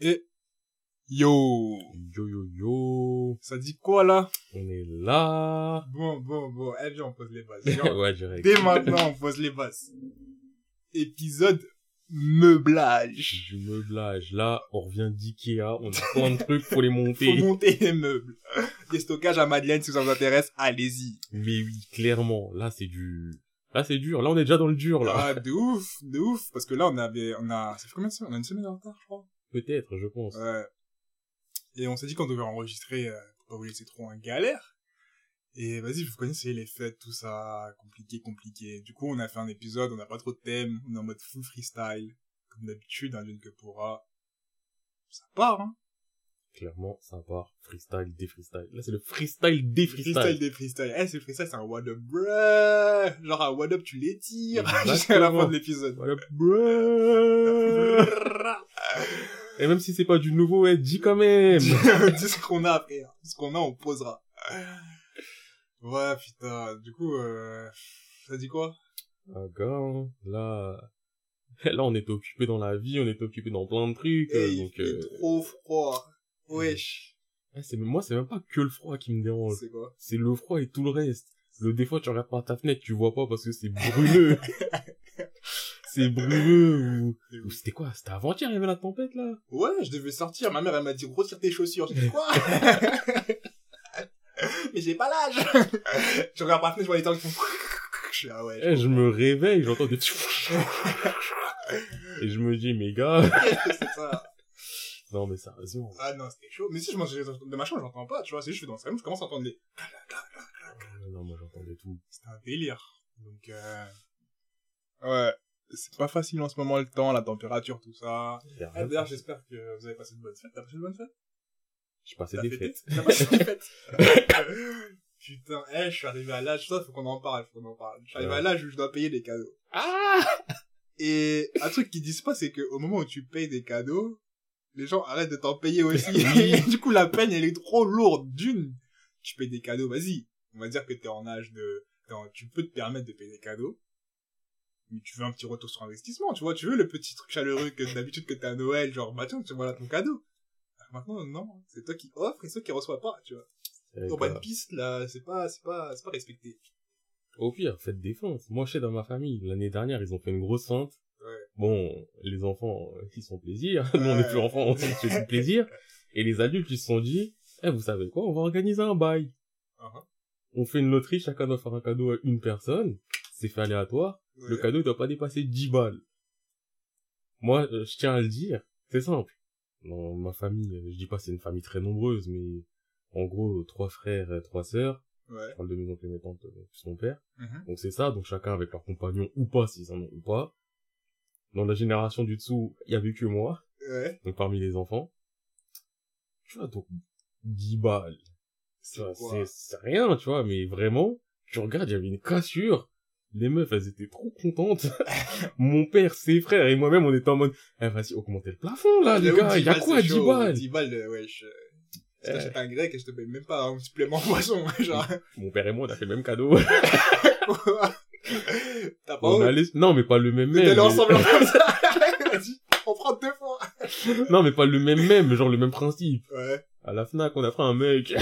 Et yo, Yo yo yo, ça dit quoi là? On est là. Bon, bon, bon, eh bien on pose les bases. Ouais. Dès maintenant on pose les bases. Épisode meublage. Du meublage. Là, on revient d'Ikea, on a plein de trucs pour les Faut monter. monter les meubles. Des stockages à Madeleine si ça vous intéresse, allez-y. Mais oui, clairement, là c'est du... Là c'est dur, là on est déjà dans le dur là. Ah, de ouf, de ouf. Parce que là on avait, on a, ça fait combien de semaines On a une semaine de retard je crois. Peut-être, je pense. Ouais. Et on s'est dit qu'on devait enregistrer euh, pour pas vous laisser trop en galère. Et vas-y, vous connaissez les fêtes, tout ça, compliqué, compliqué. Du coup, on a fait un épisode, on n'a pas trop de thème, on est en mode full freestyle. Comme d'habitude, un lune que pourra. Ça part, hein. Clairement, ça part. Freestyle, des freestyle. Là c'est le freestyle des freestyle. Freestyle des freestyle. Eh, c'est freestyle, c'est un what up, bruh. Genre un what up, tu l'étires jusqu'à la fin de l'épisode. Bruh. Et même si c'est pas du nouveau, ouais, dis quand même. Dis ce qu'on a après. hein. Ce qu'on a, on posera. Ouais, putain. Du coup, euh, ça dit quoi? Ah gars, là... Là on est occupé dans la vie, on est occupé dans plein de trucs. euh, Eh, il donc, fait euh, trop froid. Wesh. eh, c'est moi c'est même pas que le froid qui me dérange. C'est quoi? C'est le froid et tout le reste. Le des fois tu regardes par ta fenêtre, tu vois pas parce que c'est brumeux. c'est brumeux ou... ou c'était quoi? C'était avant-hier, il y avait la tempête là? Ouais, je devais sortir. Ma mère, elle m'a dit, retire tes chaussures. J'ai dit, quoi? Mais j'ai pas l'âge. je regarde par la fenêtre, je vois les temps qui font... Je suis, ah ouais. Eh, je me réveille, j'entends des... et je me dis, mais gars... C'est ça non mais sérieusement. Ah non, c'était chaud. Mais si je mange de ma chambre, j'entends pas, tu vois. C'est juste, je suis dans le salon, je commence à entendre des... Non, moi j'entendais tout. C'était un délire. Donc, euh... Ouais. C'est pas facile en ce moment le temps, la température, tout ça. Ah. D'ailleurs, j'espère que vous avez passé de bonnes fêtes. T'as passé de bonnes fêtes? J'ai passé des fêtes. T'as passé des fêtes? Putain, eh, je suis arrivé à l'âge, ça, faut qu'on en parle, faut qu'on en parle. Je suis arrivé Ouais. à l'âge où je dois payer des cadeaux. Ah Et un truc qu'ils disent pas, c'est qu'au moment où tu payes des cadeaux, les gens arrêtent de t'en payer aussi. Du coup, la peine, elle est trop lourde. D'une, tu payes des cadeaux, vas-y. On va dire que t'es en âge de... Tu peux te permettre de payer des cadeaux. Mais tu veux un petit retour sur investissement, tu vois. Tu veux le petit truc chaleureux que d'habitude que t'as à Noël, genre, bah tiens, tu voilà ton cadeau. Maintenant, non. C'est toi qui offre et ceux qui reçoivent pas, tu vois. Ton pas de piste, là, c'est pas, c'est pas, c'est pas respecté. Au pire, faites des feintes. Moi, je sais, dans ma famille, l'année dernière, ils ont fait une grosse feinte. Ouais. Bon, les enfants, euh, ils sont plaisir. Nous, on Ouais. plus enfants, on se fait du plaisir. Et les adultes, ils se sont dit, eh, vous savez quoi, on va organiser un bail. Uh-huh. On fait une loterie, chacun doit faire un cadeau à une personne. C'est fait aléatoire. Le cadeau doit pas dépasser 10 balles. Moi, euh, je tiens à le dire, c'est simple. Dans ma famille, euh, je dis pas c'est une famille très nombreuse, mais en gros, trois frères et trois sœurs. Ouais. Je parle de mes oncles et mes tantes, plus mon père. Donc c'est ça, donc chacun avec leur compagnon ou pas, s'ils en ont ou pas. Dans la génération du dessous, il y avait que moi, Ouais. donc parmi les enfants. Tu vois, donc 10 balles. C'est rien, tu vois, mais vraiment, tu regardes, il y avait une cassure. Les meufs, elles étaient trop contentes. Mon père, ses frères et moi-même, on était en mode, eh, vas-y, augmentez le plafond, là, les gars, 10 il y a quoi, c'est 10 chaud. balles? 10 balles, euh, wesh. euh, Je Eh. t'achète un grec et je te paye même pas un supplément poisson, genre. Mon père et moi, on a fait le même cadeau. T'as pas on allait, non, mais pas le même même. mais- ensemble comme ça. Vas-y, on prend deux fois. Non, mais pas le même même, genre le même principe. Ouais. À la FNAC, on a pris un mec.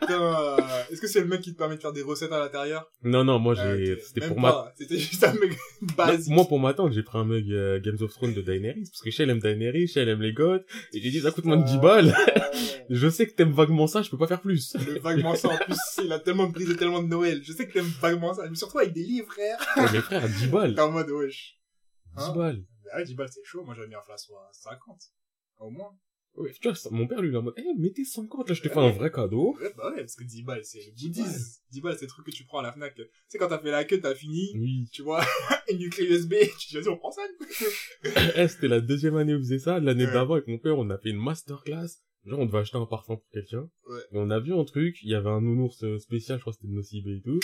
Putain. Est-ce que c'est le mec qui te permet de faire des recettes à l'intérieur Non, non, moi, Ah, j'ai, ok. c'était pour ma. C'était juste un mec basique. moi, pour ma tante, j'ai pris un mug euh, Games of Thrones de Daenerys, parce que Shell aime Daenerys, Shell aime les goths, et j'ai dit, ça coûte moins de 10 balles. Je sais que t'aimes vaguement ça, je peux pas faire plus. Le vaguement ça, en plus, il a tellement de brisé tellement de Noël. Je sais que t'aimes vaguement ça. Mais surtout avec des livres, frère. Ouais, mais frère, 10 balles. T'es en mode, wesh. 10 Hein balles. Ah, 10 balles, c'est chaud. Moi, j'aurais mis un flasson à 50. Au moins. Ouais, tu vois, ça- mon père, lui, il est en mode, eh, mettez 50, là, je te fais un vrai cadeau. Ouais, bah ouais, parce que 10 balles, c'est le 10 goodies. balles. 10 balles, c'est le truc que tu prends à la Fnac. Tu sais, quand t'as fait la queue, t'as fini, Oui. tu vois, une clé USB, tu te dis, vas-y, on prend ça. Eh, c'était la deuxième année où on faisait ça. L'année d'avant, avec mon père, on a fait une masterclass. Genre, on devait acheter un parfum pour quelqu'un. Ouais. Et on a vu un truc, il y avait un nounours euh, spécial, je crois que c'était de Nocibé et tout.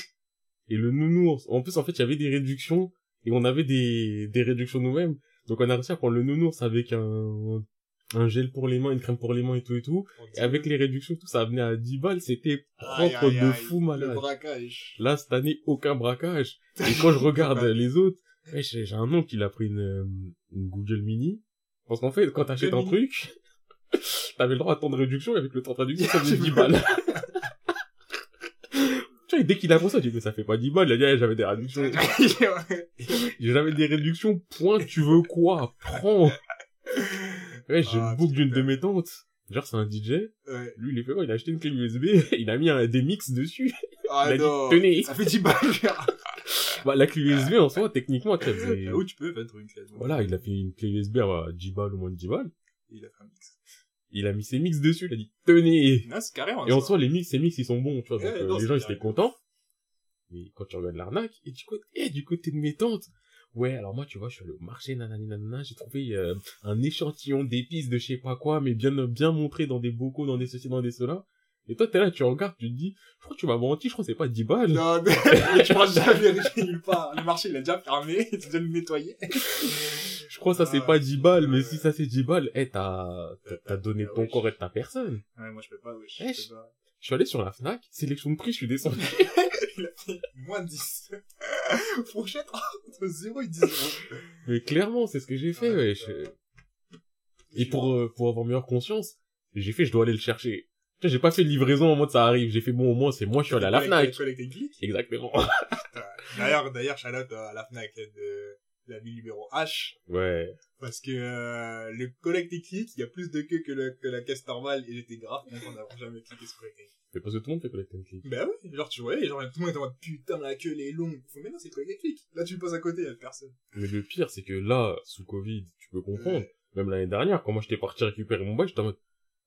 Et le nounours, en plus, en fait, il y avait des réductions. Et on avait des, des réductions nous-mêmes. Donc, on a réussi à prendre le nounours avec un, un gel pour les mains, une crème pour les mains et tout et tout. Et avec les réductions, tout ça venait à 10 balles. C'était propre aïe, de aïe, fou Le malade. braquage. Là, cette année, aucun braquage. Et quand je regarde les autres, j'ai un oncle qui a pris une, euh, une Google Mini. Parce qu'en fait, quand t'achètes un truc, T'avais le droit à tant de réduction, et avec le temps de réduction, ça faisait 10 balles. tu vois, dès qu'il a ça, il dit, mais ça fait pas 10 balles, il a dit, eh, j'avais des réductions. J'avais des réductions, point, tu veux quoi? Prends! Ouais, j'ai Ah, une boucle d'une de mes tantes. Genre, c'est un DJ. Ouais. Lui, il est fait quoi? Il a acheté une clé USB, il a mis un, des mix dessus. Ah Il a dit, non. tenez. Ça fait 10 balles. Bah, la clé USB, en soi, techniquement, tu c'est- Là où tu peux mettre une clé. Voilà, il a fait une clé USB à 10 balles ou moins de 10 balles. Il a fait un mix. Il a mis ses mix dessus, il a dit, tenez! Non, c'est carrément. Et en soi, les mix, ces mix, ils sont bons, tu vois. Donc, Ouais, euh, non, les gens, ils étaient contents. Mais quand tu regardes l'arnaque, et du côté, et du côté de mes tantes, ouais, alors moi, tu vois, je suis allé au marché, nanani, nanana, j'ai trouvé euh, un échantillon d'épices de je sais pas quoi, mais bien, bien montré dans des bocaux, dans des ceci, dans des cela. Et toi, t'es là, tu regardes, tu te dis, je crois que tu m'as menti, je crois que c'est pas 10 balles. Non, mais tu pourras jamais nulle part. Le marché, il a déjà fermé, il a déjà nettoyé. Je crois que ça c'est Ah, pas 10 balles, mais ouais. si ça c'est 10 balles, eh, t'as, t'as- t'as donné ton corps et ta personne. Ouais, moi, je peux pas, wesh. Eh, Je. Je suis allé sur la FNAC, sélection de prix, je suis descendu. Il a fait moins 10. Fourchette entre 0 et 10 euros. mais clairement, c'est ce que j'ai fait, Ouais, euh, Et pour, euh, pour avoir meilleure conscience, j'ai fait, je dois aller le chercher. J'ai pas fait de livraison en mode ça arrive. J'ai fait, bon, au moins, c'est moi, je suis allé à la FNAC. Exactement. D'ailleurs, d'ailleurs, shout out à la FNAC de la ville numéro H. Ouais. Parce que euh, le collecte clic, il y a plus de queue que, le, que la caisse normale et j'étais grave content d'avoir jamais cliqué sur collecte clic. Mais parce que tout le monde fait collecte and click. Ben ouais, genre tu vois, genre tout le monde était en mode putain la queue elle est longue. Mais non, c'est collecte clic. Là tu le passes à côté, il personne. Mais le pire, c'est que là, sous Covid, tu peux comprendre. Même l'année dernière, quand moi j'étais parti récupérer mon bail, j'étais en mode,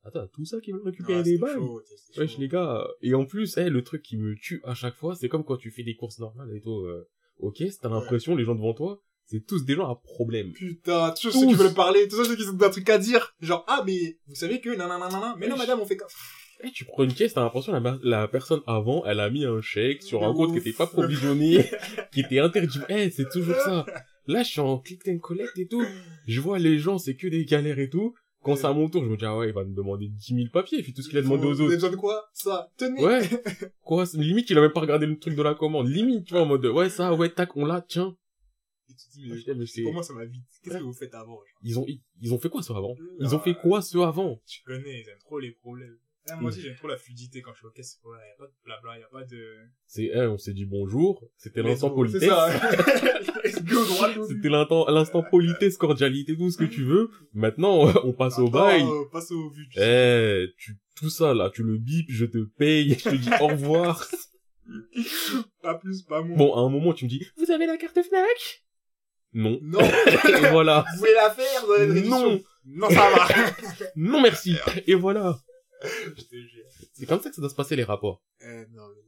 attends, tout ça qui veut récupérer Ah, des balles? chaud, Wesh chaud. les gars, et en plus, eh, le truc qui me tue à chaque fois, c'est comme quand tu fais des courses normales et tout, euh, ok, t'as l'impression, les gens devant toi, c'est tous des gens à problème. Putain, tous ceux qui veulent parler, tous ceux qui ont un truc à dire. Genre, ah, mais vous savez que, nan, nan, nan, nan, nan. mais non, madame, on fait comme Eh, tu prends une caisse, t'as l'impression la, la personne avant, elle a mis un chèque sur un compte qui était pas provisionné, qui était interdit. Eh, c'est toujours ça. Là, je suis en click and collect et tout. Je vois les gens, c'est que des galères et tout. Quand c'est à mon tour, je me dis, ah ouais, il va me demander 10 000 papiers, et puis tout ce qu'il a demandé aux Vous avez autres. besoin de quoi? Ça, tenez. Ouais. Quoi, limite, il a même pas regardé le truc de la commande. Limite, tu vois, en mode, ouais, ça, ouais, tac, on l'a, tiens. Tu te dis, mais, putain, mais pour moi, ça va vite. Qu'est-ce que vous faites avant genre Ils ont, ils, ils ont fait quoi, ceux avant? Ils Ah, ont fait quoi, ceux avant? Tu connais, ils aiment trop les problèmes. Ah, moi aussi, j'aime trop la fluidité quand je suis au caisse. Ouais, y a pas de blabla, y a pas de... C'est, eh, on s'est dit bonjour. C'était l'instant politesse. C'était l'instant, l'instant politesse, cordialité, tout ce que tu veux. Maintenant, on passe au bail. Attends, Passe au but. Eh, tu, tout ça, là, tu le bip, je te paye, je te dis au revoir. Pas plus, pas moins. Bon, à un moment, tu me dis, vous avez la carte Fnac? Non. Non. Et voilà. Vous voulez la faire, réduction. Non. Non, ça va. Non, merci. Et voilà. Je te jure. C'est comme ça que ça doit se passer, les rapports. Eh, non, mais...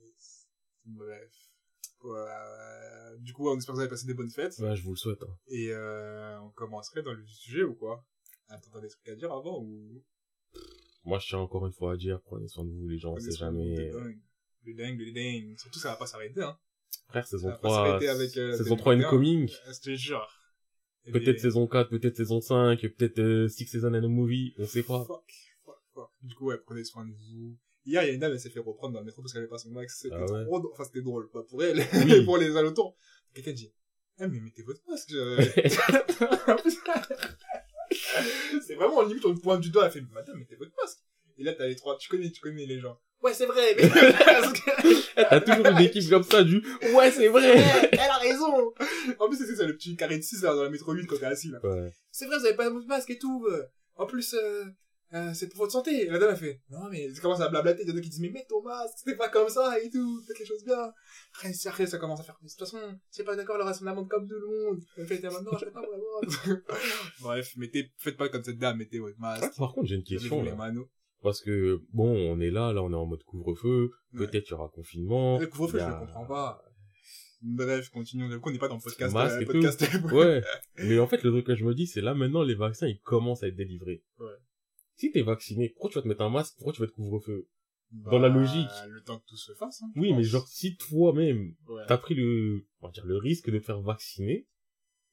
Bref. Euh, du coup, on espère que vous avez passé des bonnes fêtes. Ouais, je vous le souhaite. hein. Et euh, on commencerait dans le sujet ou quoi? Attends, t'as des trucs à dire avant ou... Moi, je tiens encore une fois à dire, prenez soin de vous, les gens, on sait jamais. Le dingue, le dingue, le dingue. Surtout, ça va pas s'arrêter, hein. Frère, saison Ça va pas 3, s'arrêter avec, euh, saison 3 2021. incoming. Te jure. Et Peut-être saison 4, peut-être saison 5, peut-être euh, Six Season and a Movie, on sait pas. Fuck, fuck, fuck. Du coup, ouais, prenez soin de vous. Hier, il y a une dame, elle s'est fait reprendre dans le métro parce qu'elle avait pas son max. C'était Ah ouais. trop drôle. Enfin, c'était drôle. Pas pour elle, Oui. mais pour les alentours. Quelqu'un dit, eh, mais mettez votre masque. je- c'est vraiment limite, on le pointe du doigt. Elle fait, madame, mettez votre masque. Et là, t'as les trois, tu connais, tu connais les gens. Ouais, c'est vrai, mais Eh, T'as toujours une équipe comme ça du ouais c'est vrai. elle a raison. En plus, c'est ça, le petit carré de 6 là, dans la métro 8 quand t'es assis là. Ouais. c'est vrai, vous avez pas votre masque et tout. euh. En plus, euh, euh, c'est pour votre santé. Et la dame a fait, non, mais ça commence à blablater. Il y en a qui disent, mais mets ton masque, c'est pas comme ça et tout, faites les choses bien. Après, ça commence à faire, mais de toute façon, c'est pas d'accord, le reste, on amende comme tout le monde. Elle fait, maintenant, je vais pas vous l'amende. Bref, mettez, faites pas comme cette dame, mettez votre Ah, masque. par contre j'ai une question là. Parce que bon on est là, là on est en mode couvre-feu, Ouais. peut-être il y aura confinement. Le couvre-feu, je le comprends pas. Bref, continuons. Du coup, on n'est pas dans le podcast. Masque euh, et podcast Ouais. Mais en fait le truc que je me dis c'est là maintenant les vaccins ils commencent à être délivrés. Ouais. Si t'es vacciné, pourquoi tu vas te mettre un masque? Pourquoi tu vas te couvre-feu? Bah, Dans la logique. Le temps que tout se fasse. hein, Oui mais genre si toi-même Ouais. t'as pris le, on va dire le risque de te faire vacciner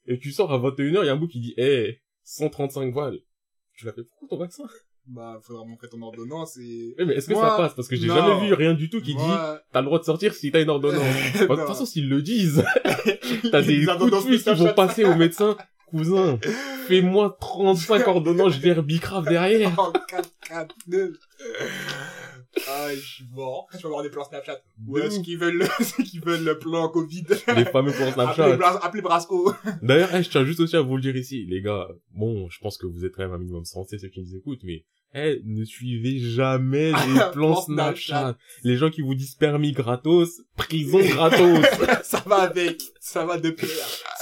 et tu sors à 21h, il y a un bout qui dit eh 135 balles. Tu l'as fait pourquoi ton vaccin? Bah, faudra montrer ton ordonnance et... Oui, mais est-ce que Moi, ça passe? Parce que j'ai jamais vu rien du tout qui dit t'as le droit de sortir si t'as une ordonnance. De toute façon, s'ils le disent, t'as des coups de ordonnances fil qui vont passer au médecin. cousin, fais-moi 35 ordonnances Verbicraft derrière. En 4, 4, 2. Ah, je suis mort. Tu vas avoir des plans Snapchat. Ou est-ce ouf. qu'ils veulent le, est-ce qu'ils veulent le plan Covid? Les fameux Appelez, Snapchat. Appelez Brasco. D'ailleurs, eh, je tiens juste aussi à vous le dire ici, les gars. Bon, je pense que vous êtes quand même un minimum sensés, ceux qui nous écoutent, mais eh, ne suivez jamais les plans Plan Snapchat. Snapchat. Les gens qui vous disent permis gratos, prison gratos. ça va avec. Ça va de pair.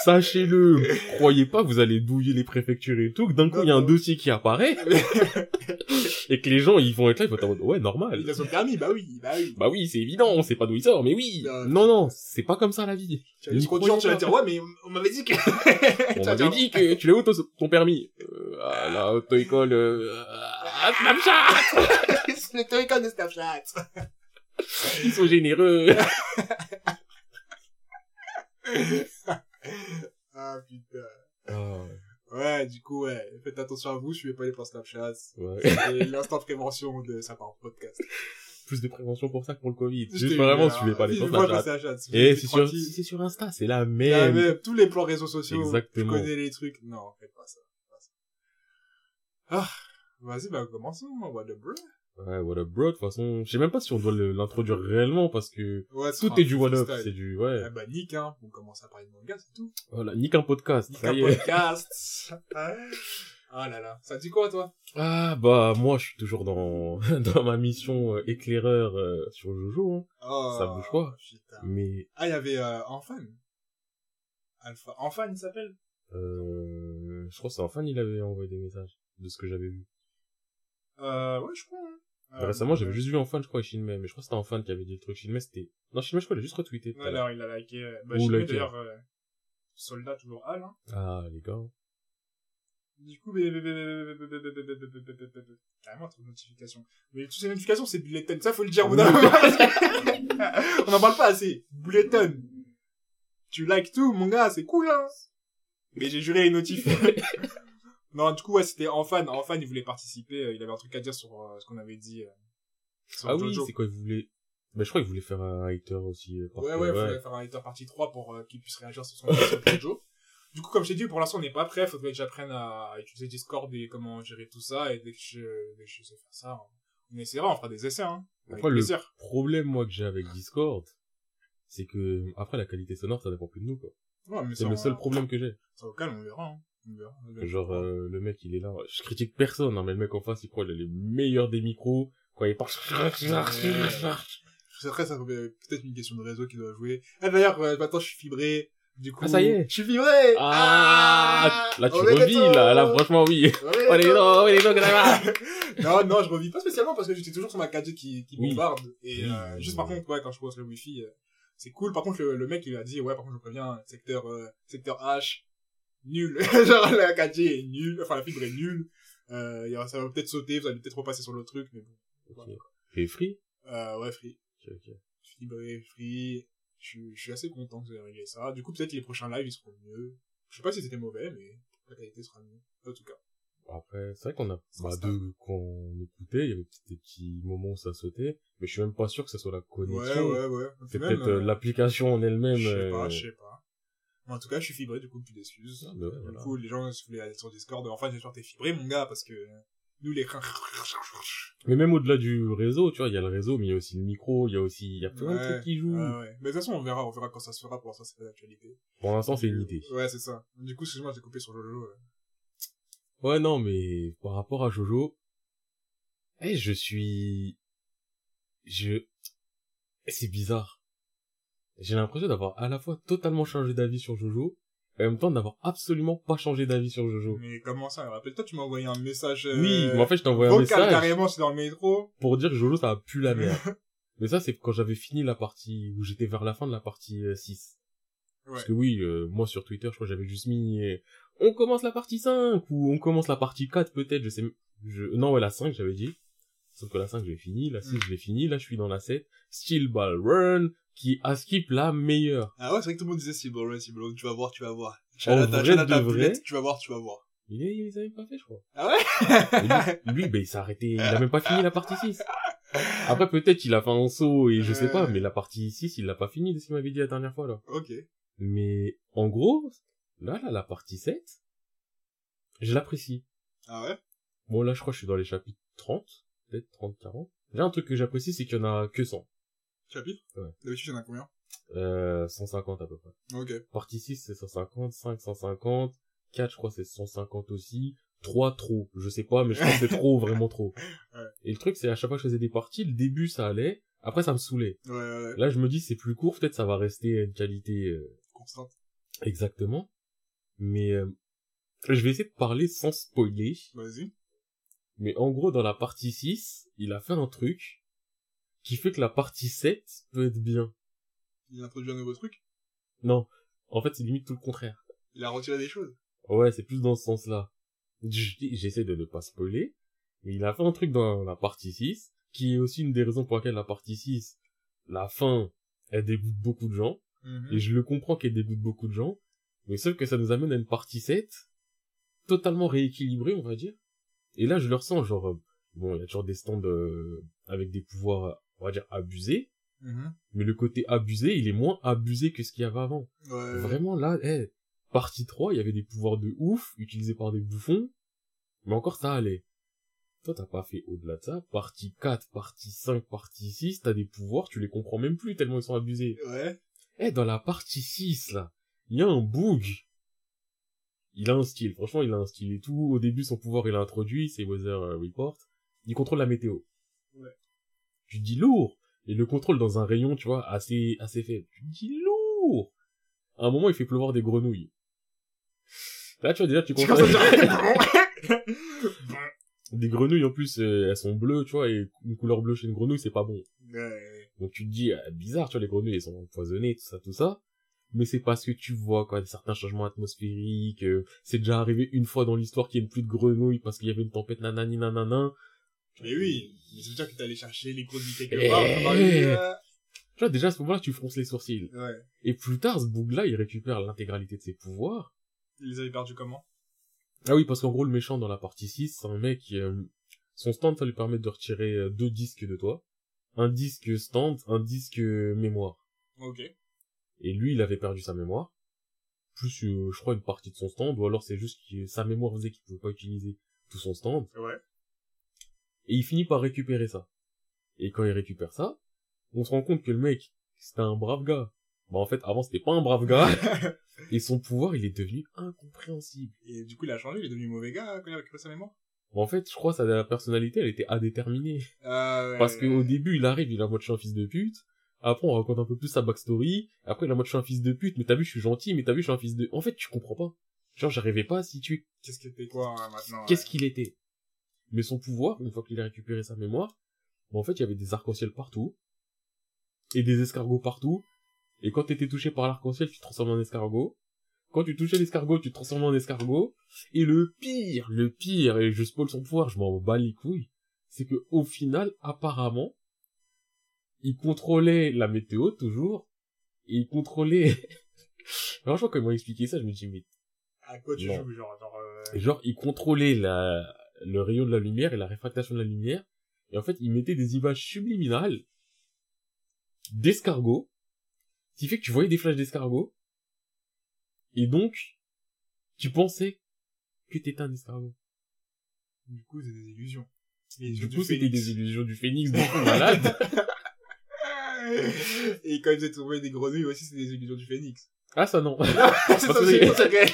Sachez-le. Croyez pas que vous allez douiller les préfectures et tout, que d'un coup, il y a un dossier qui apparaît, et que les gens, ils vont être là, ils vont être en mode, ouais, normal. Il a son permis, bah oui, bah oui. Bah oui, c'est évident, on sait pas d'où il sort, mais oui. Non, Non, non, c'est pas comme ça la vie. Tu vas dur, tu vas dire, ouais, mais on m'avait dit que... On m'avait dit que tu l'as où ton, permis euh, À la auto-école, euh, à Snapchat C'est le télécom de Snapchat. Ils sont généreux Ah, putain. Ah, Ouais, du coup, ouais. Faites attention à vous, suivez pas les plans Snapchat. ouais. C'est l'instant prévention de ça par podcast. Plus de prévention pour ça que pour le Covid. Juste vraiment, vu, suivez pas les plans Snapchat. Et êtes c'est sur, c'est sur Insta, c'est la la même. Tous les plans réseaux sociaux. Exactement. Tu connais les trucs. Non, faites pas ça. faites pas ça. Ah, vas-y, bah, commençons. What the bro? Ouais, what up bro, de toute façon, je sais même pas si on doit l'introduire réellement parce que Ouais, tout est du what up, c'est du, ouais. Ah bah, nique, hein. On commence à parler de manga, c'est tout. Voilà, nique un podcast, Nique ça un podcast. Ah là là. Ça dit quoi, toi? Ah, bah, moi, je suis toujours dans, dans ma mission euh, éclaireur euh, sur Jojo, hein. Oh, Ça bouge pas. Putain. Mais, Ah, il y avait, euh, Enfan. Alpha. Enfan, il s'appelle? euh, je crois que c'est enfin il avait envoyé des messages de ce que j'avais vu. Euh, ouais, je crois. Hein. Récemment, j'avais juste vu en fan, je crois, et mais je crois que c'était en fan qui avait dit le truc. Shinme, c'était. Non, Shinme, je crois, il a juste retweeté. Ouais, alors, il a liké. Bah, Shinme, like d'ailleurs, soldat toujours Al. Hein. Ah, les gars. Du coup, carrément, trop de notifications. Mais toutes ces notifications, c'est bulletin. Ça, faut le dire au. On n'en parle pas assez. Bulletin. Tu likes tout, mon gars, c'est cool, hein. Mais j'ai juré les notifs non, du coup, ouais, c'était Enfan. Enfan, il voulait participer. euh, Il avait un truc à dire sur euh, ce qu'on avait dit. euh, sur Ah oui, c'est quoi, il voulait... Mais je crois qu'il voulait faire un hater aussi. euh, Ouais, ouais, il faudrait faire un hater partie 3 pour qu'il puisse réagir sur son sur Jojo. Du coup, comme je t'ai dit, pour l'instant, on n'est pas prêt. Faudrait que j'apprenne à utiliser Discord et comment gérer tout ça. Et dès que je, dès que je sais faire ça, on essaiera, on fera des essais, hein. Après, le plaisir. problème, moi, que j'ai avec Discord, c'est que, après, la qualité sonore, ça dépend plus de nous, quoi. Ouais, mais C'est le seul problème que j'ai. Ça au calme, on verra, hein. On. Genre, euh, le mec, il est là. Je critique personne, hein, mais le mec en face, il croit qu'il a les meilleurs des micros. Quand il parle... C'est vrai, ça peut-être une question de réseau qui doit jouer. Ah, d'ailleurs, euh, maintenant, je suis fibré. Du coup. Ah, ça y est. Je suis fibré! Ah, là, tu On est revis, là, là, franchement, oui. On est que ça va. non, non, je revis pas spécialement parce que j'étais toujours sur ma 4G qui, qui Oui. bombarde. Et Oui, euh, oui, juste par contre, ouais, quand je pose le wifi, euh, c'est cool. Par contre, le, le mec, il a dit, ouais, par contre, je préviens, secteur, euh, secteur H, nul. Genre, la 4G est nulle, enfin, la fibre est nulle. Euh, il y aura- ça va peut-être sauter, vous allez peut-être repasser sur le truc, mais bon. Ok. Et free? Euh, ouais, free. Ok, ok. Fibré, free. Je suis, je suis assez content que vous ayez réglé ça. Du coup, peut-être les prochains lives, ils seront mieux. Je sais pas si c'était mauvais, mais la qualité sera mieux. En tout cas. Après, c'est vrai qu'on a, bah, se deux, quand on écoutait, il y avait des petits moments où ça sautait, mais je suis même pas sûr que ce soit la Ouais, connexion. ouais, ouais. C'est Même, peut-être euh, euh, l'application en elle-même. Je sais euh, pas, je sais pas. En tout cas, je suis fibré, du coup, plus d'excuses. Ah, bah ouais, du voilà. coup, les gens, si vous voulez aller sur Discord, enfin, j'espère que t'es fibré, mon gars, parce que nous, les... Mais même au-delà du réseau, tu vois, il y a le réseau, mais il y a aussi le micro, il y a aussi, il y a plein de Ouais, trucs qui jouent. Ouais, ouais. Mais de toute façon, on verra, on verra quand ça se fera, pour l'instant, c'est pas d'actualité. Pour l'instant, c'est une idée. Ouais, c'est ça. Du coup, excuse-moi, j'ai coupé sur Jojo. euh. Ouais, non, mais par rapport à Jojo, eh, je suis, je, c'est bizarre. J'ai l'impression d'avoir à la fois totalement changé d'avis sur Jojo, et en même temps d'avoir absolument pas changé d'avis sur Jojo. Mais comment ça? Rappelle-toi, tu m'as envoyé un message, euh, Oui, mais en fait, je t'ai envoyé un message carrément, c'est dans le métro. pour dire que Jojo, ça a pu la merde. mais ça, c'est quand j'avais fini la partie, où j'étais vers la fin de la partie euh, 6. Ouais. Parce que oui, euh, moi sur Twitter, je crois que j'avais juste mis euh, on commence la partie 5 ou on commence la partie 4 peut-être, je sais je non ouais la 5 j'avais dit. Sauf que la 5 j'ai fini, la 6 Mm. je l'ai fini, là je suis dans la 7, Steel Ball Run qui a skip la meilleure. Ah ouais, c'est vrai que tout le monde disait c'est bon, tu vas voir, tu vas voir. En vrai de vrai tu vas voir, tu vas voir. Il est, il les avait pas fait je crois. Ah ouais? Et lui, lui ben il s'est arrêté, il a même pas fini la partie 6. Après peut-être il a fait un saut et je sais pas, mais la partie 6 il l'a pas fini de ce qu'il m'avait dit la dernière fois là. ok. Mais en gros, là, là, la partie 7, Je l'apprécie. Ah ouais? Bon, là, je crois que je suis dans les chapitres 30, peut-être 30, 40. Déjà, un truc que j'apprécie, c'est qu'il y en a que 100. Chapitre Ouais. D'habitude, il y en a combien Euh, 150 à peu près. Ok. Partie 6, c'est 150, 5, 150, 4, je crois, c'est 150 aussi. 3, trop. Je sais pas, mais je pense que c'est trop, vraiment trop. Ouais. Et le truc, c'est à chaque fois que je faisais des parties, le début, ça allait. Après, ça me saoulait. Ouais, ouais, ouais. Là, je me dis, c'est plus court, peut-être ça va rester une qualité euh, Constante. exactement. Mais euh, je vais essayer de parler sans spoiler. Vas-y. Mais en gros, dans la partie 6, il a fait un truc qui fait que la partie 7 peut être bien. Il a introduit un nouveau truc? Non. En fait, c'est limite tout le contraire. Il a retiré des choses. Ouais, c'est plus dans ce sens-là. J'essaie de ne pas spoiler, mais il a fait un truc dans la partie 6, qui est aussi une des raisons pour laquelle la partie 6, la fin, elle dégoûte beaucoup de gens, Mhm. et je le comprends qu'elle dégoûte beaucoup de gens, mais sauf que ça nous amène à une partie 7, totalement rééquilibrée, on va dire. Et là, je le ressens, genre, euh, bon, il y a toujours des stands euh, avec des pouvoirs, on va dire, abusés, Mhm. mais le côté abusé, il est moins abusé que ce qu'il y avait avant. Ouais. Vraiment, là, eh, partie 3, il y avait des pouvoirs de ouf, utilisés par des bouffons, mais encore ça allait. Toi, t'as pas fait au-delà de ça. Partie 4, partie 5, partie 6, t'as des pouvoirs, tu les comprends même plus tellement ils sont abusés. Ouais. Eh, dans la partie 6, là, il y a un bug. Il a un style, franchement, il a un style et tout. Au début, son pouvoir, il a introduit, c'est Weather euh, Report. Il contrôle la météo. Ouais. Tu dis lourd. Et le contrôle dans un rayon, tu vois, assez, assez faible. Tu dis lourd. À un moment, il fait pleuvoir des grenouilles. Là, tu vois, déjà, tu comprends. des grenouilles, en plus, euh, elles sont bleues, tu vois, et une couleur bleue chez une grenouille, c'est pas bon. Donc tu te dis, euh, bizarre, tu vois, les grenouilles, elles sont empoisonnées, tout ça, tout ça. Mais c'est parce que tu vois, quoi, certains changements atmosphériques, euh, c'est déjà arrivé une fois dans l'histoire qu'il y ait plus de grenouilles parce qu'il y avait une tempête nanani nanana. Mais oui. Mais ça veut dire que t'es allé chercher les produits quelque Eh. part. t'as parlé, euh, Tu vois, déjà, à ce moment-là, tu fronces les sourcils. Ouais. Et plus tard, ce bug-là, il récupère l'intégralité de ses pouvoirs. Il les avait perdus comment? Ah oui, parce qu'en gros, le méchant dans la partie 6, c'est un mec euh, son stand, ça lui permet de retirer euh, deux disques de toi. Un disque stand, un disque euh, mémoire. Ok. Et lui, il avait perdu sa mémoire. Plus, euh, je crois, une partie de son stand, ou alors c'est juste que sa mémoire faisait qu'il pouvait pas utiliser tout son stand. Ouais. Et il finit par récupérer ça. Et quand il récupère ça, on se rend compte que le mec, c'était un brave gars. Bah en fait, avant, c'était pas un brave gars. et son pouvoir, il est devenu incompréhensible. Et du coup, il a changé, il est devenu mauvais gars quand il a récupéré sa mémoire. Bah, en fait, je crois que sa personnalité, elle était indéterminée. Ah ouais. Parce qu'au début, il arrive, il est en mode je suis un fils de pute. Après, on raconte un peu plus sa backstory. Après, il est en mode je suis un fils de pute, mais t'as vu, je suis gentil, mais t'as vu, je suis un fils de... En fait, tu comprends pas. Genre, j'arrivais pas à situer Qu'est-ce qu'il était quoi maintenant qu'est-ce ouais. qu'il était. Mais son pouvoir, une fois qu'il a récupéré sa mémoire, bah, en fait, il y avait des arcs-en-ciel partout. Et des escargots partout. Et quand t'étais touché par l'arc-en-ciel, tu te transformais en escargot. Quand tu touchais l'escargot, tu te transformais en escargot. Et le pire, le pire, et je spoil son pouvoir, je m'en bats les couilles, c'est que au final, apparemment, il contrôlait la météo toujours. Et il contrôlait... Franchement, quand ils m'ont expliqué ça, je me dis, mais À quoi tu Non. joues, genre, genre euh, genre, il contrôlait la, le rayon de la lumière et la réfractation de la lumière. Et en fait, il mettait des images subliminales d'escargots. Ce qui fait que tu voyais des flashs d'escargots. Et donc, tu pensais que t'étais un escargot. Du coup, c'est des illusions. Les Du coup, c'était des illusions du phénix fou malade. Et quand ils faisaient tomber des grenouilles aussi, c'est des illusions du phénix. Ah, ça non. ça, c'est réel.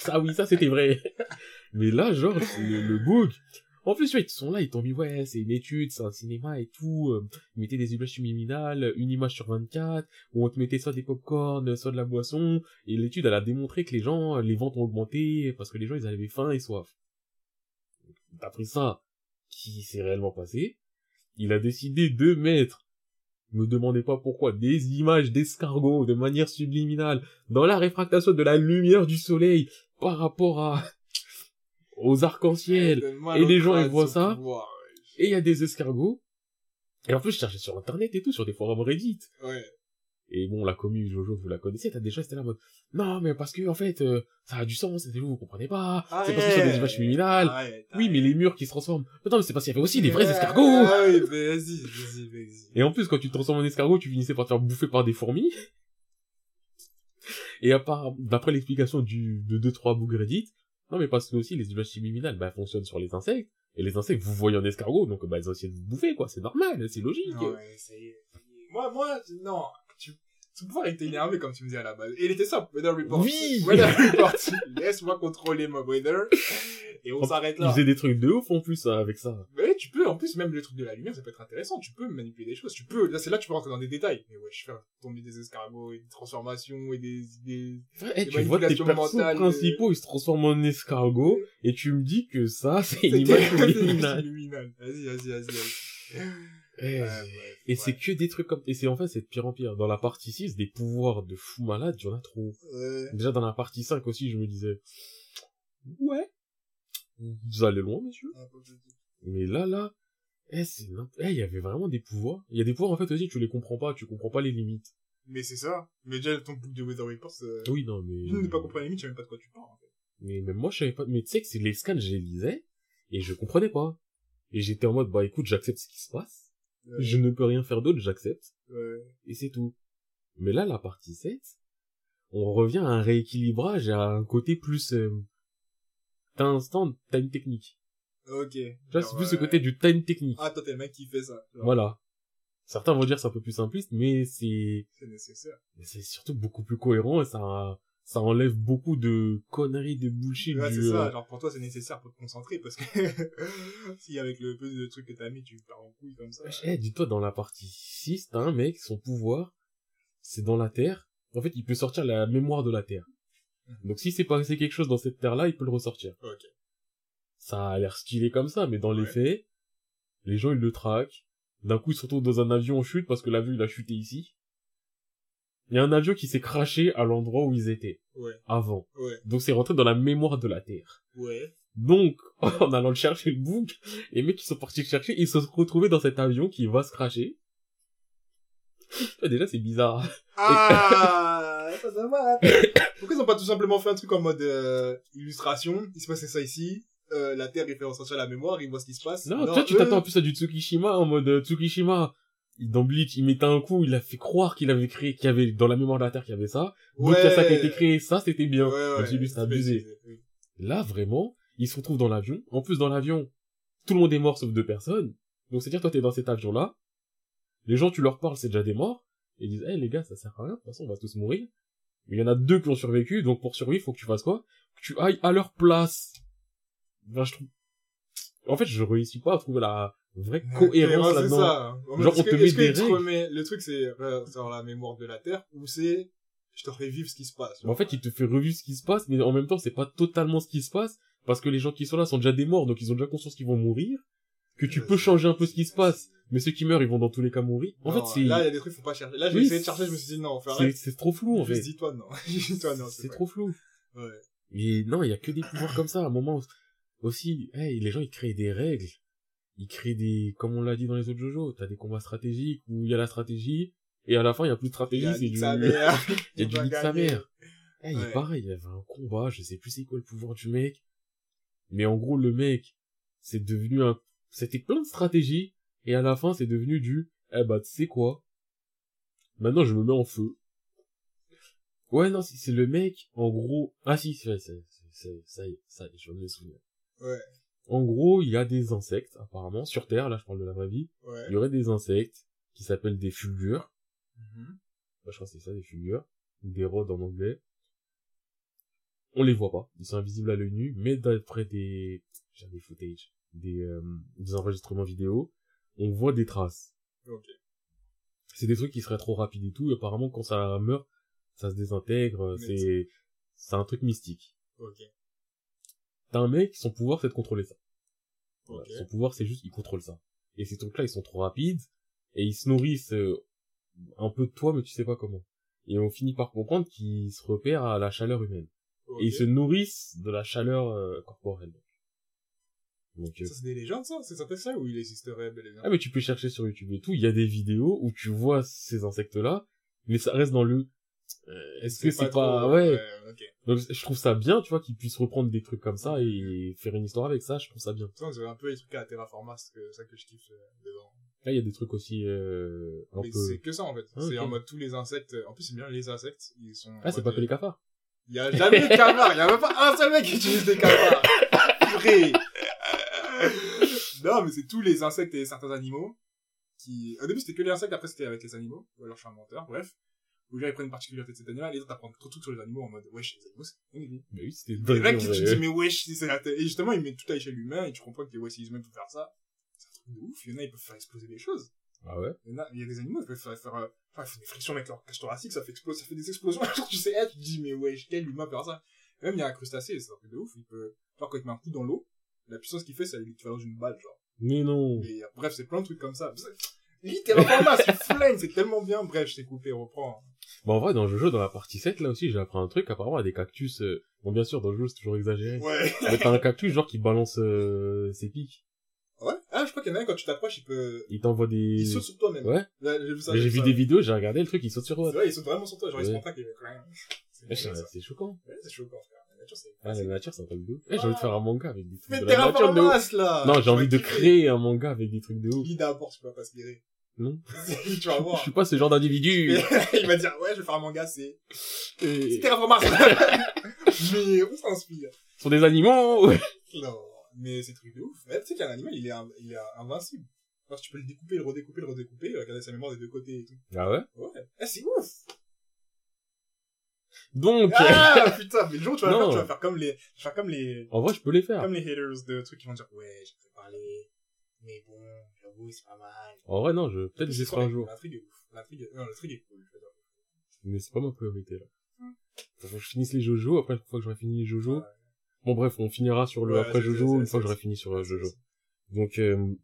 ça oui, ça c'était vrai. Mais là, genre, le, le bug. En plus, tu vois, ils sont là, ils t'ont mis, ouais, c'est une étude, c'est un cinéma et tout. euh, Ils mettaient des images subliminales, une image sur 24, où on te mettait soit des popcorn, soit de la boisson. Et l'étude, elle a démontré que les gens, les ventes ont augmenté, parce que les gens, ils avaient faim et soif. D'après ça, qui s'est réellement passé, il a décidé de mettre, me demandez pas pourquoi, des images d'escargots de manière subliminale dans la réfractation de la lumière du soleil par rapport à aux arcs-en-ciel. Et les gens, ils voient ça. et il y a des escargots. Et en plus je cherchais sur internet et tout sur des forums Reddit. Ouais. et bon la commune Jojo vous la connaissez t'as des gens qui étaient là en mode non mais parce que en fait euh, ça a du sens et vous vous comprenez pas. C'est parce que ce sont des images subliminales. oui mais les murs qui se transforment. Mais non mais c'est parce qu'il y avait aussi des vrais escargots. Ah oui, mais vas-y, vas-y, vas-y. Et en plus, quand tu te transformes en escargot, tu finissais par te faire bouffer par des fourmis. Et à part, d'après l'explication du, de 2-3 bougs Reddit, Non, mais parce que aussi, les images subliminales, bah, fonctionnent sur les insectes. Et les insectes, vous voyez un escargot, donc, bah, ils ont essayé de vous bouffer, quoi. C'est normal, c'est logique. Non, ouais. Moi, moi, non. Tu... Son pouvoir était énervé, comme tu me disais à la base. Et il était simple. Weather report. Oui Weather report. Laisse-moi contrôler mon weather. Et on s'arrête là. faisait des trucs de ouf, en plus, hein, avec ça. Tu peux, en plus, même le truc de la lumière, ça peut être intéressant. Tu peux manipuler des choses. Tu peux, là, c'est là que tu peux rentrer dans des détails. Mais ouais, je fais tomber des escargots et des transformations et des idées. Eh, Des tu vois tes persos mentales, principaux, ils se transforment en escargot, et tu me dis que ça, c'est une image subliminale. Vas-y, vas-y, vas-y, vas-y. Eh, Ouais, Et ouais. c'est que des trucs comme, et c'est en fait, c'est de pire en pire. Dans la partie 6, des pouvoirs de fou malade, il y en a trop. Déjà, dans la partie 5 aussi, je me disais, ouais, vous allez loin, monsieur. Mais là, là, eh, c'est, eh, il y avait vraiment des pouvoirs. Il y a des pouvoirs, en fait, aussi, tu les comprends pas, tu comprends pas les limites. Mais c'est ça. Mais déjà, ton book de Weather Report, euh, Oui, non, mais... je ne pas comprendre les limites, je sais même pas de quoi tu parles, en fait. Mais même moi, je savais pas. Mais tu sais que c'est les scans, je les lisais, et je comprenais pas. Et j'étais en mode, bah écoute, j'accepte ce qui se passe. Ouais. Je ne peux rien faire d'autre, j'accepte. Ouais. Et c'est tout. Mais là, la partie 7, on revient à un rééquilibrage, à un côté plus... Euh, T'as un stand time technique. Ok. Tu vois, c'est plus ce côté du time technique. Ah, toi, t'es le mec qui fait ça. Genre, Voilà. Certains vont dire c'est un peu plus simpliste, mais c'est C'est nécessaire. c'est surtout beaucoup plus cohérent et ça ça enlève beaucoup de conneries, de bullshit Ouais, du... c'est ça. euh, Genre, pour toi, c'est nécessaire pour te concentrer, parce que si avec le peu de trucs que t'as mis, tu pars en couille comme ça. Eh, dis-toi, dans la partie 6, t'as un mec, son pouvoir, c'est dans la Terre. En fait, il peut sortir la mémoire de la Terre. Mhm. Donc si c'est passé quelque chose dans cette Terre-là, il peut le ressortir. Ok. Ça a l'air stylé comme ça, mais dans les Ouais. faits, les gens, ils le traquent. D'un coup, ils se retrouvent dans un avion en chute parce que l'avion, il a chuté ici. Il y a un avion qui s'est craché à l'endroit où ils étaient, Ouais. avant. Ouais. Donc c'est rentré dans la mémoire de la Terre. Ouais. Donc, en allant le chercher le book, les mecs qui sont partis le chercher, ils se sont retrouvés dans cet avion qui va se cracher. Déjà, c'est bizarre. Ah, ça, ça va. Pourquoi ils ont pas tout simplement fait un truc en mode euh, illustration? Il se passait ça ici. Euh, la Terre, il fait ressortir la mémoire, il voit ce qui se passe. Non, toi, tu t'attends en plus à du Tsukishima, en mode euh, Tsukishima. il- Dans Bleach, il mettait un coup, il a fait croire qu'il avait créé, qu'il y avait, dans la mémoire de la Terre, qu'il y avait ça. Donc, il y a ça qui a été créé, ça, c'était bien. Ouais, ouais. Lui, c'était abusé. Oui. Là, vraiment, ils se retrouvent dans l'avion. En plus, dans l'avion, tout le monde est mort sauf deux personnes. Donc, c'est-à-dire, toi, t'es dans cet avion-là. Les gens, tu leur parles, c'est déjà des morts. Et ils disent, eh, les gars, ça sert à rien. De toute façon, on va tous mourir. Mais il y en a deux qui ont survécu. Donc, pour survivre, faut que tu fasses quoi? Que tu ailles à leur place. Ben, je trouve... En fait, je réussis pas à trouver la vraie cohérence c'est là-dedans. Genre, on que- te met que des il te règles. Le truc, c'est euh, sur la mémoire de la Terre, ou c'est je te refais vivre ce qui se passe. En fait, il te fait revivre ce qui se passe, mais en même temps, c'est pas totalement ce qui se passe, parce que les gens qui sont là sont déjà des morts, donc ils ont déjà conscience qu'ils vont mourir, que tu peux c'est- changer un peu ce qui se passe, mais ceux qui meurent, ils vont dans tous les cas mourir. En Non, fait, c'est, Là, il y a des trucs, faut pas chercher. Là, j'ai Oui, essayé de chercher, je me suis dit non, c'est, arrêter. c'est trop flou, en fait. Juste dis-toi non. dis-toi non, c'est trop flou. Ouais. Et non, il y a que des pouvoirs comme ça, à un moment, aussi, hey, les gens, ils créent des règles. Ils créent des, comme on l'a dit dans les autres JoJo, t'as des combats stratégiques où il y a la stratégie, et à la fin, il y a plus de stratégie, a c'est du, il y a du lit de sa gagner. mère. Eh, il Ouais. pareil, il y avait un combat, je sais plus c'est quoi le pouvoir du mec. Mais en gros, le mec, c'est devenu un, c'était plein de stratégies, et à la fin, c'est devenu du, eh bah, tu sais quoi? Maintenant, je me mets en feu. Ouais, non, c'est le mec, en gros, ah si, c'est, c'est, c'est, ça y est, ça y est, je me souviens. Ouais. En gros, il y a des insectes, apparemment, sur Terre, là, je parle de la vraie vie, Ouais. il y aurait des insectes qui s'appellent des fulgures. Moi, je crois que c'est ça, des fulgures. Des rods en anglais. On les voit pas. Ils sont invisibles à l'œil nu, mais d'après des, j'ai des footage, des, euh, des enregistrements vidéo, on voit des traces. Ok. C'est des trucs qui seraient trop rapides et tout, et apparemment, quand ça meurt, ça se désintègre, c'est, c'est un truc mystique. Ok. T'as un mec, son pouvoir, c'est de contrôler ça. Voilà. Son pouvoir, c'est juste, il contrôle ça. Et ces trucs-là, ils sont trop rapides, et ils se nourrissent euh, un peu de toi, mais tu sais pas comment. Et on finit par comprendre qu'ils se repèrent à la chaleur humaine. Et ils se nourrissent de la chaleur euh, corporelle. Donc, euh, Ça, c'est des légendes, ça? C'est ça, ça, ou il existerait bel et bien? ah mais tu peux chercher sur YouTube et tout, il y a des vidéos où tu vois ces insectes-là, mais ça reste dans le... euh, Est-ce que c'est pas... trop- Ouais. ok. Donc je trouve ça bien, tu vois, qu'ils puissent reprendre des trucs comme ça et faire une histoire avec ça, je trouve ça bien. Ça, dirait un peu les trucs à Terraforma, c'est que- ça que je kiffe euh, dedans. Là, il y a des trucs aussi euh, un Mais peu... c'est que ça, en fait. Ah, C'est en mode tous les insectes, en plus, c'est bien les insectes, ils sont... Ah, c'est pas que euh, les cafards. Il y a jamais de cafards. Il y a même pas un seul mec qui utilise des cafards. Purée. non, mais c'est tous les insectes et certains animaux qui, au début c'était que les insectes, après c'était avec les animaux. Ou alors je suis un menteur, bref. Où gens ils prennent une particularité de cet animal et les autres apprennent trop de trucs sur les animaux en mode, wesh, les animaux c'est dingue. Mais oui, c'était dingue, tu en te vrai. dis, mais wesh, c'est la. Et justement, il met tout à l'échelle humaine et tu comprends que, ouais, si les humains peuvent faire ça, c'est un truc de ouf. Il y en a, ils peuvent faire exploser des choses. Ah ouais? Il y, en a, il y a des animaux, ils peuvent faire, faire, euh, enfin, ils font des frictions avec leur cage thoracique, ça fait exploser, ça fait des explosions. Tu sais, eh, tu te dis, mais wesh, quel humain peut faire ça? Et même, il y a un crustacé, c'est un truc de ouf. Il peut, genre, quand il te met un coup dans l'eau, la puissance qu'il fait, c'est l'équivalent d'une balle, genre. Mais non. Et, euh, bref, c'est plein de trucs comme ça. Littéralement, c'est flemme, c'est tellement bien. Bref, je t'ai coupé, reprends. Bon, en vrai, dans Jojo, dans la partie 7, là aussi, j'ai appris un truc. Apparemment, il y a des cactus, euh, bon, bien sûr, dans Jojo, c'est toujours exagéré. Ouais. Mais t'as un cactus, genre, qui balance, euh, ses pics. Ouais. Ah, je crois qu'il y en a un, quand tu t'approches, il peut, Il t'envoie des... il saute sur toi même. Ouais. J'ai vu ça. J'ai vu ça. des vidéos, j'ai regardé le truc, il saute sur toi. vrai, il saute vraiment sur toi, genre, il se Ouais. prend pas qu'il est C'est Ouais, C'est choquant. Ouais, c'est choquant, frère. La nature, c'est. Ah, la nature, c'est un truc de ouf. Eh, j'ai envie de faire un manga avec des trucs Mais de t'es la nature de ouf. là! Non, j'ai envie de créer un manga avec des trucs de ouf. Lis d'abord, tu vas pas s'inspirer. Non. tu vas Je voir. suis pas ce genre d'individu. il va dire, ouais, je vais faire un manga, c'est, Et- c'est Terraform Mars. Mais, on s'inspire. Ce sont des animaux. Non. Mais c'est truc de ouf. Ouais, tu sais qu'un animal, il est, in- il est invincible. Parce que tu peux le découper, le redécouper, le redécouper, regarder sa mémoire des deux côtés et tout. Ah ouais? Ouais. Eh, c'est ouf! Donc, Ah, putain, mais le jour où tu vas le Non. faire, tu vas faire comme les, tu vas faire comme les, en vrai, je peux les faire. comme les haters de trucs qui vont dire, ouais, j'ai préparé, mais bon, j'avoue, c'est pas mal. En vrai, non, je, peut-être j'y serai un jour. L'intrigue est ouf. L'intrigue est, non, l'intrigue est cool. Mais c'est pas ma priorité, là. Faut que je finisse les Jojo, après, une fois que j'aurai fini les Jojo. Ouais. Bon, bref, on finira sur le Ouais, après Jojo, une fois que j'aurai fini sur euh, Jojo. Donc, euh,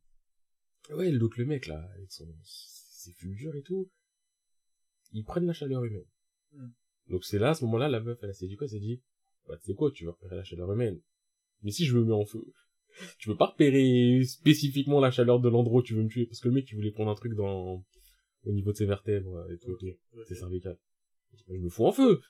ouais, donc le mec, là, avec son, ses fulgures et tout, ils prennent la chaleur humaine. Hmm. Donc c'est là, à ce moment-là, la meuf, elle s'est dit quoi? Elle s'est dit, bah, tu sais quoi, tu vas repérer la chaleur humaine. Mais si je me mets en feu, tu peux pas repérer spécifiquement la chaleur de l'endroit où tu veux me tuer, parce que le mec, il voulait prendre un truc dans, au niveau de ses vertèbres et tout, Ok, et tout, ok. ses cervicales. Je me fous en feu.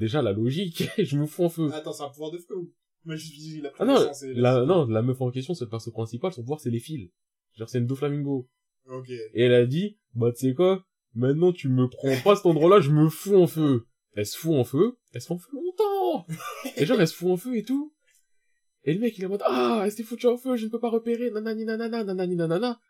Déjà, la logique, je me fous en feu. Attends, c'est un pouvoir de feu ou? Mais je dis, la Ah non, la, non, la meuf en question, c'est le perso principal, son pouvoir, c'est les fils. Genre, c'est une Doflamingo. Ok. Et elle a dit, bah, tu sais quoi, maintenant, tu me prends pas cet endroit-là, je me fous en feu. Elle se fout en feu, elle se fout en feu longtemps. Et genre, elle se fout en feu et tout. Et le mec, il est en mode, ah, elle s'est foutue en feu, je ne peux pas repérer, nanani nanana, nanani nanana.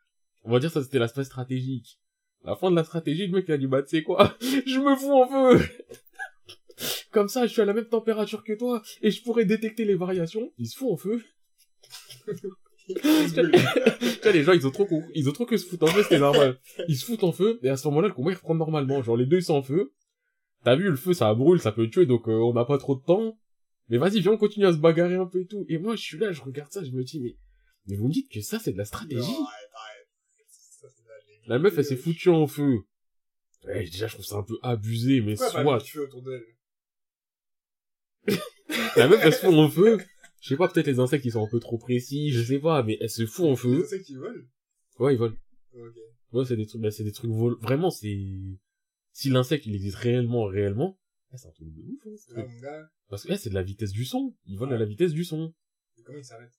On va dire ça, c'était l'aspect stratégique. À la fin de la stratégie, le mec, il a dit, bah, tu sais quoi, je me fous en feu. Comme ça, je suis à la même température que toi, et je pourrais détecter les variations. Il se fout en feu. Tu vois, les gens, ils ont trop, ils ont trop que se foutre en feu, c'était normal. Ils se foutent en feu, et à ce moment-là, le combat, il reprend normalement. Genre, les deux, ils sont en feu. T'as vu, le feu, ça brûle, ça peut tuer, donc euh, on n'a pas trop de temps. Mais vas-y, viens, on continue à se bagarrer un peu et tout. Et moi, je suis là, je regarde ça, je me dis, mais, mais vous me dites que ça, c'est de la stratégie. Non, arrête, arrête. Ça, la. La meuf, elle s'est foutue en feu. Ouais, déjà, je trouve ça un peu abusé, mais Pourquoi soit. autour d'elle? La meuf, elle se fout en feu. Je sais pas, peut-être les insectes, ils sont un peu trop précis, je sais pas, mais elle se fout en Les feu. insectes qui volent? Ouais, ils volent. Ok. Ouais, c'est des trucs, bah, c'est des trucs vol... Vraiment, c'est, si l'insecte, il existe réellement, réellement, eh, c'est un truc de ouf, hein, Parce que, eh, c'est de la vitesse du son. Ils volent à la vitesse du son. mais comment il s'arrête?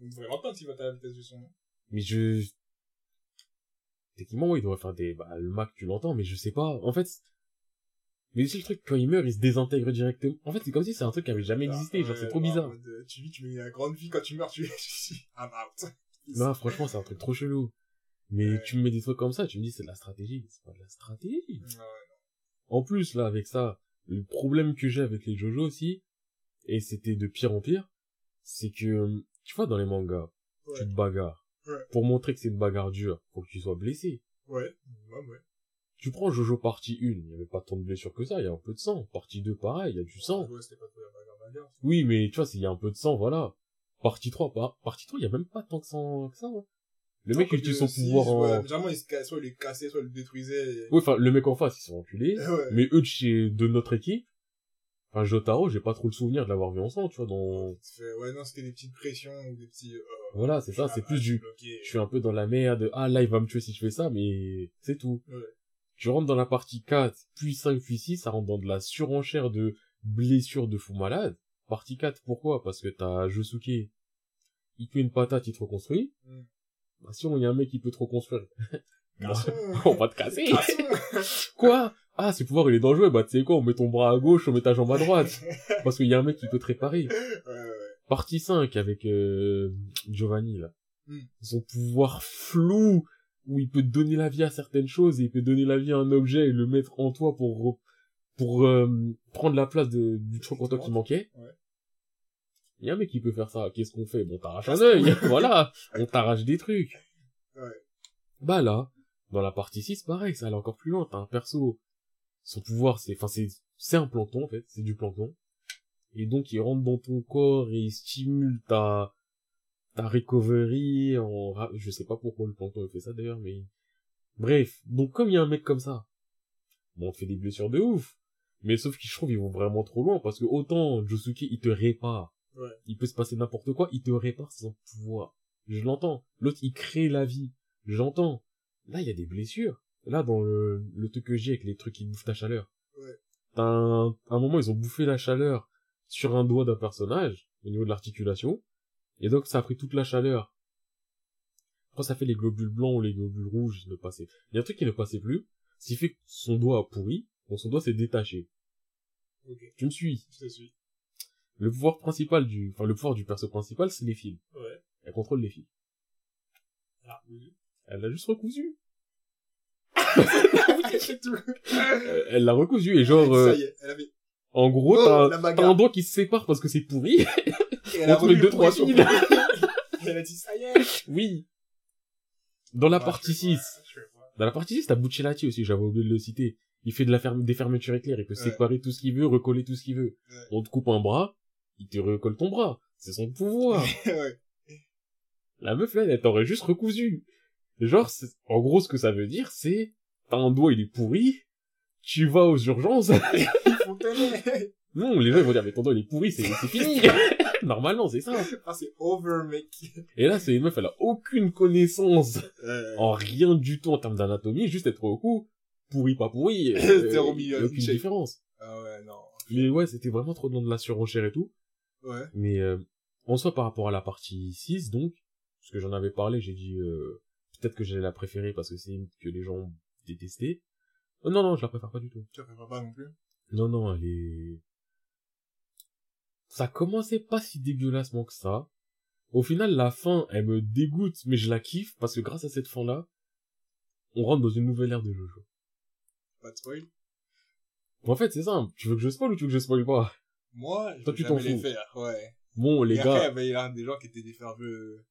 On devrait l'entendre s'il va à la vitesse du son. non? Mais je, techniquement, ouais, il devrait faire des, bah, le Mac, tu l'entends, mais je sais pas. En fait, mais c'est le truc, quand il meurt, il se désintègre directement. En fait, c'est comme si c'est un truc qui avait jamais existé, genre, Ouais, c'est trop en bizarre. euh, Tu vis, tu mets la grande vie, quand tu meurs, tu es, I'm out. Non, franchement, c'est un truc trop chelou. Mais Ouais. tu me mets des trucs comme ça, tu me dis c'est de la stratégie. C'est pas de la stratégie. Ouais, En plus, là, avec ça, le problème que j'ai avec les Jojo aussi, et c'était de pire en pire, c'est que, tu vois, dans les mangas, ouais. tu te bagarres. Ouais. Pour montrer que c'est une bagarre dure, faut que tu sois blessé. Ouais, ouais, ouais. Tu prends Jojo partie 1, il y avait pas tant de blessures que ça, il y a un peu de sang. Partie 2, pareil, il y a du sang. Ouais, c'était pas trop la bagarre bagarre. Oui, mais tu vois, s'il y a un peu de sang, voilà. Partie 3, par... partie 3, il y a même pas tant que, sang que ça. hein. Le mec, il utilise son pouvoir en... ouais, mais Généralement, il se casse, soit il les cassait, soit il le détruisait. et- Oui, enfin, le mec en face, ils sont enculés. Ouais. Mais eux de chez, de notre équipe, enfin, Jotaro, j'ai pas trop le souvenir de l'avoir vu en sang, tu vois, dans, ouais, non, c'était des petites pressions ou des petits, euh, voilà, c'est ça, c'est plus du, je suis un peu dans la merde, ah, là, il va me tuer si je fais ça, mais c'est tout. Ouais. Tu rentres dans la partie 4, puis 5, puis 6, ça rentre dans de la surenchère de blessures de fou malade. Partie 4, pourquoi? Parce que t'as Josuke, il te met une patate, il te reconstruit. Mm. Bah, si on y a un mec qui peut te reconstruire, on va te casser. quoi? Ah, ce pouvoir il est dangereux, bah tu sais quoi, on met ton bras à gauche, on met ta jambe à droite. Parce qu'il y a un mec qui peut te réparer. Ouais, ouais. Partie 5 avec euh, Giovanni, là. Hmm. Son pouvoir flou, où il peut donner la vie à certaines choses, et il peut donner la vie à un objet et le mettre en toi pour, pour euh, prendre la place de, du truc en toi qui manquait. Ouais. Il y a un mec qui peut faire ça. Qu'est-ce qu'on fait? Bon, t'arraches un œil, voilà. On t'arrache des trucs. Ouais. Bah là, dans la partie 6, pareil, ça allait encore plus loin. T'as un perso, son pouvoir, c'est, enfin, c'est, c'est un plancton, en fait, c'est du plancton. Et donc, il rentre dans ton corps et il stimule ta, ta recovery en, je sais pas pourquoi le plancton fait ça d'ailleurs, mais, bref. Donc, comme il y a un mec comme ça, bon, on te fait des blessures de ouf. Mais sauf que je trouve ils vont vraiment trop loin parce que autant Josuke il te répare. Ouais. Il peut se passer n'importe quoi, il te répare sans pouvoir. Je l'entends. L'autre il crée la vie. J'entends. Là il y a des blessures. Là dans le, le truc que j'ai avec les trucs qui bouffent ta chaleur. Ouais. T'as un, un moment ils ont bouffé la chaleur sur un doigt d'un personnage au niveau de l'articulation. Et donc ça a pris toute la chaleur. Quand ça fait les globules blancs ou les globules rouges, ne passait. Il y a un truc qui ne passait plus. Ce qui fait que son doigt a pourri. Donc son doigt s'est détaché. Ok, Tu me suis. je te suis. Le pouvoir principal du, enfin le pouvoir du perso principal, c'est les fils. Ouais. Elle contrôle les fils. Ah, oui. Elle l'a juste recousu. Euh, Elle l'a recousu et genre, euh, Ça y est, elle avait... en gros, Oh, t'as un doigt qui se sépare parce que c'est pourri. Et elle On a remis deux, trois fils. Elle a dit, ça y est. oui. Dans la Ouais, partie je fais 6, quoi, je fais quoi. dans la partie 6, t'as Buccellati aussi, j'avais oublié de le citer. Il fait de la ferme, des fermetures éclairs, il peut Ouais. séparer tout ce qu'il veut, recoller tout ce qu'il veut. Ouais. On te coupe un bras, il te recolle ton bras. C'est son pouvoir. ouais. La meuf, là, elle t'aurait juste recousu. Genre, en gros, ce que ça veut dire, c'est, t'as un doigt, il est pourri, tu vas aux urgences. Non, les gens, ils vont dire, mais ton doigt, il est pourri, c'est fini. Normalement, c'est ça. Ah, c'est over, mec. Et là, c'est une meuf, elle a aucune connaissance Euh, en rien du tout en termes d'anatomie, juste être au cou, pourri, pas pourri. Euh, euh, aucune différence. Ah ouais, non. Mais ouais, c'était vraiment trop dans de la surenchère et tout. Ouais. Mais euh, en soi, par rapport à la partie 6, donc, parce que j'en avais parlé, j'ai dit euh, peut-être que j'allais la préférer parce que c'est une que les gens ont détestée. Oh, non, non, je la préfère pas du tout. Tu préfères pas non plus? Non, non, elle est... Ça commençait pas si dégueulassement que ça. Au final, la fin, elle me dégoûte, mais je la kiffe parce que grâce à cette fin-là, on rentre dans une nouvelle ère de Jojo. Pas de spoil? En fait, c'est simple. Tu veux que je spoil ou tu veux que je spoil pas? Moi, je Toi, vais tu t'en jamais les fous. faire, ouais. Bon, les Et après, gars, il y avait là des gens qui étaient des ferveux...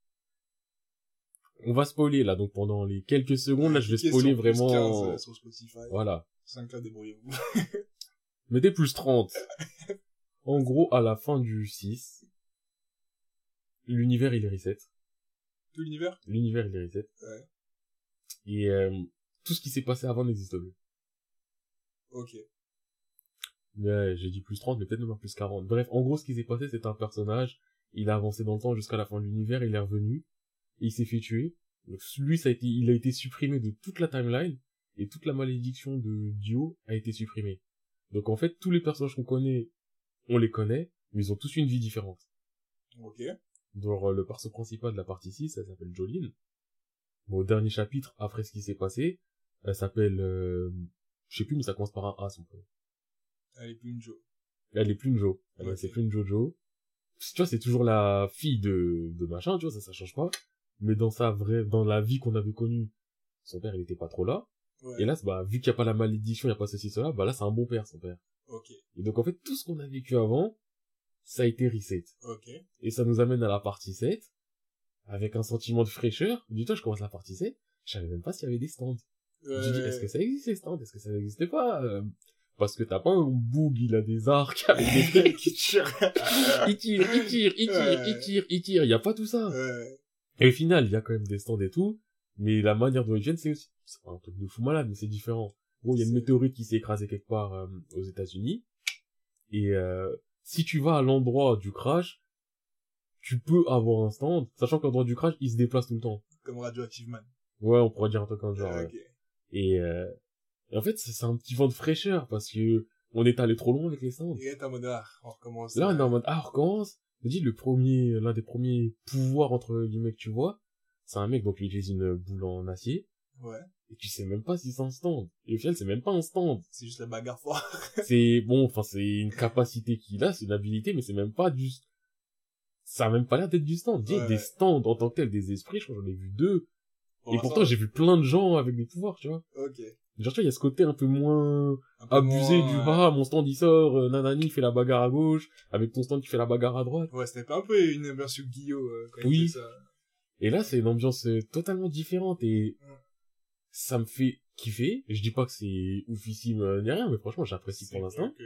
on va spoiler là, donc pendant les quelques secondes, là, je vais spoiler vraiment... 15 sur Spotify. Voilà. 5 cas, débrouillez-vous. Mettez plus 30. en gros, à la fin du 6, l'univers il est reset. Tout l'univers? L'univers il est reset. Ouais. Et euh, tout ce qui s'est passé avant n'existe plus. Ok. Ouais, j'ai dit plus 30, mais peut-être même plus 40. Bref, en gros, ce qui s'est passé, c'est un personnage, il a avancé dans le temps jusqu'à la fin de l'univers, il est revenu, et il s'est fait tuer. Donc, lui, ça a été, il a été supprimé de toute la timeline, et toute la malédiction de Dio a été supprimée. Donc, en fait, tous les personnages qu'on connaît, on les connaît, mais ils ont tous une vie différente. Ok. Euh, le perso principal de la partie 6, elle s'appelle Jolene. Bon, au dernier chapitre, après ce qui s'est passé, elle s'appelle, euh, je sais plus, mais ça commence par un A, son prénom. Elle est plus une Jo. Elle est plus une Jo. Elle Ok. c'est plus une Jojo. Tu vois, c'est toujours la fille de, de machin, tu vois, ça, ça change pas. Mais dans sa vraie, dans la vie qu'on avait connue, son père, il était pas trop là. Ouais. Et là, bah, vu qu'il y a pas la malédiction, il y a pas ceci, cela, bah là, c'est un bon père, son père. Ok. Et donc, en fait, tout ce qu'on a vécu avant, ça a été reset. Ok. Et ça nous amène à la partie 7, avec un sentiment de fraîcheur. Dis-toi, je commence la partie 7, je savais même pas s'il y avait des stands. J'ai dit, est-ce que ça existe, les stands? Est-ce que ça n'existait pas? Euh, parce que t'as pas un boug, il a des arcs avec des trucs. qui tire. il tire, il tire, il tire, il tire, il tire, il y a pas tout ça. Ouais. Et au final, il y a quand même des stands et tout, mais la manière dont ils viennent, c'est aussi, c'est pas un truc de fou malade, mais c'est différent. Bon, il y a une météorite qui s'est écrasée quelque part euh, aux États-Unis, et euh, si tu vas à l'endroit du crash, tu peux avoir un stand, sachant que l'endroit du crash, il se déplace tout le temps. Comme Radioactive Man. Ouais, on pourrait dire un truc comme genre. ouais. ok. Et, euh, et en fait, c'est un petit vent de fraîcheur parce que on est allé trop loin avec les stands. Et là, en mode, ah, on recommence. Là, on est en mode, ah, on recommence. Je dis, le premier, l'un des premiers pouvoirs, entre guillemets, que tu vois, c'est un mec, donc, il utilise une boule en acier. Ouais. et tu sais même pas si c'est un stand. Et au final, c'est même pas un stand. C'est juste la bagarre foire. C'est, bon, enfin, c'est une capacité qu'il a, c'est une habilité, mais c'est même pas du, ça a même pas l'air d'être du stand. Dis, Ouais, des ouais. stands en tant que tel, des esprits, je crois j'en ai vu deux. Pour et pourtant, j'ai vu plein de gens avec des pouvoirs, tu vois. Ok. Genre, tu vois, il y a ce côté un peu moins Un peu abusé moins, du, ouais. ah, mon stand il sort, euh, nanani il fait la bagarre à gauche, avec ton stand tu fais la bagarre à droite. Ouais, c'était pas un peu une version Guillaume euh, quand il Oui. faisait ça. Et là, c'est une ambiance euh, totalement différente et ça me fait kiffer. Je dis pas que c'est oufissime euh, ni rien, mais franchement, j'apprécie pour l'instant. que-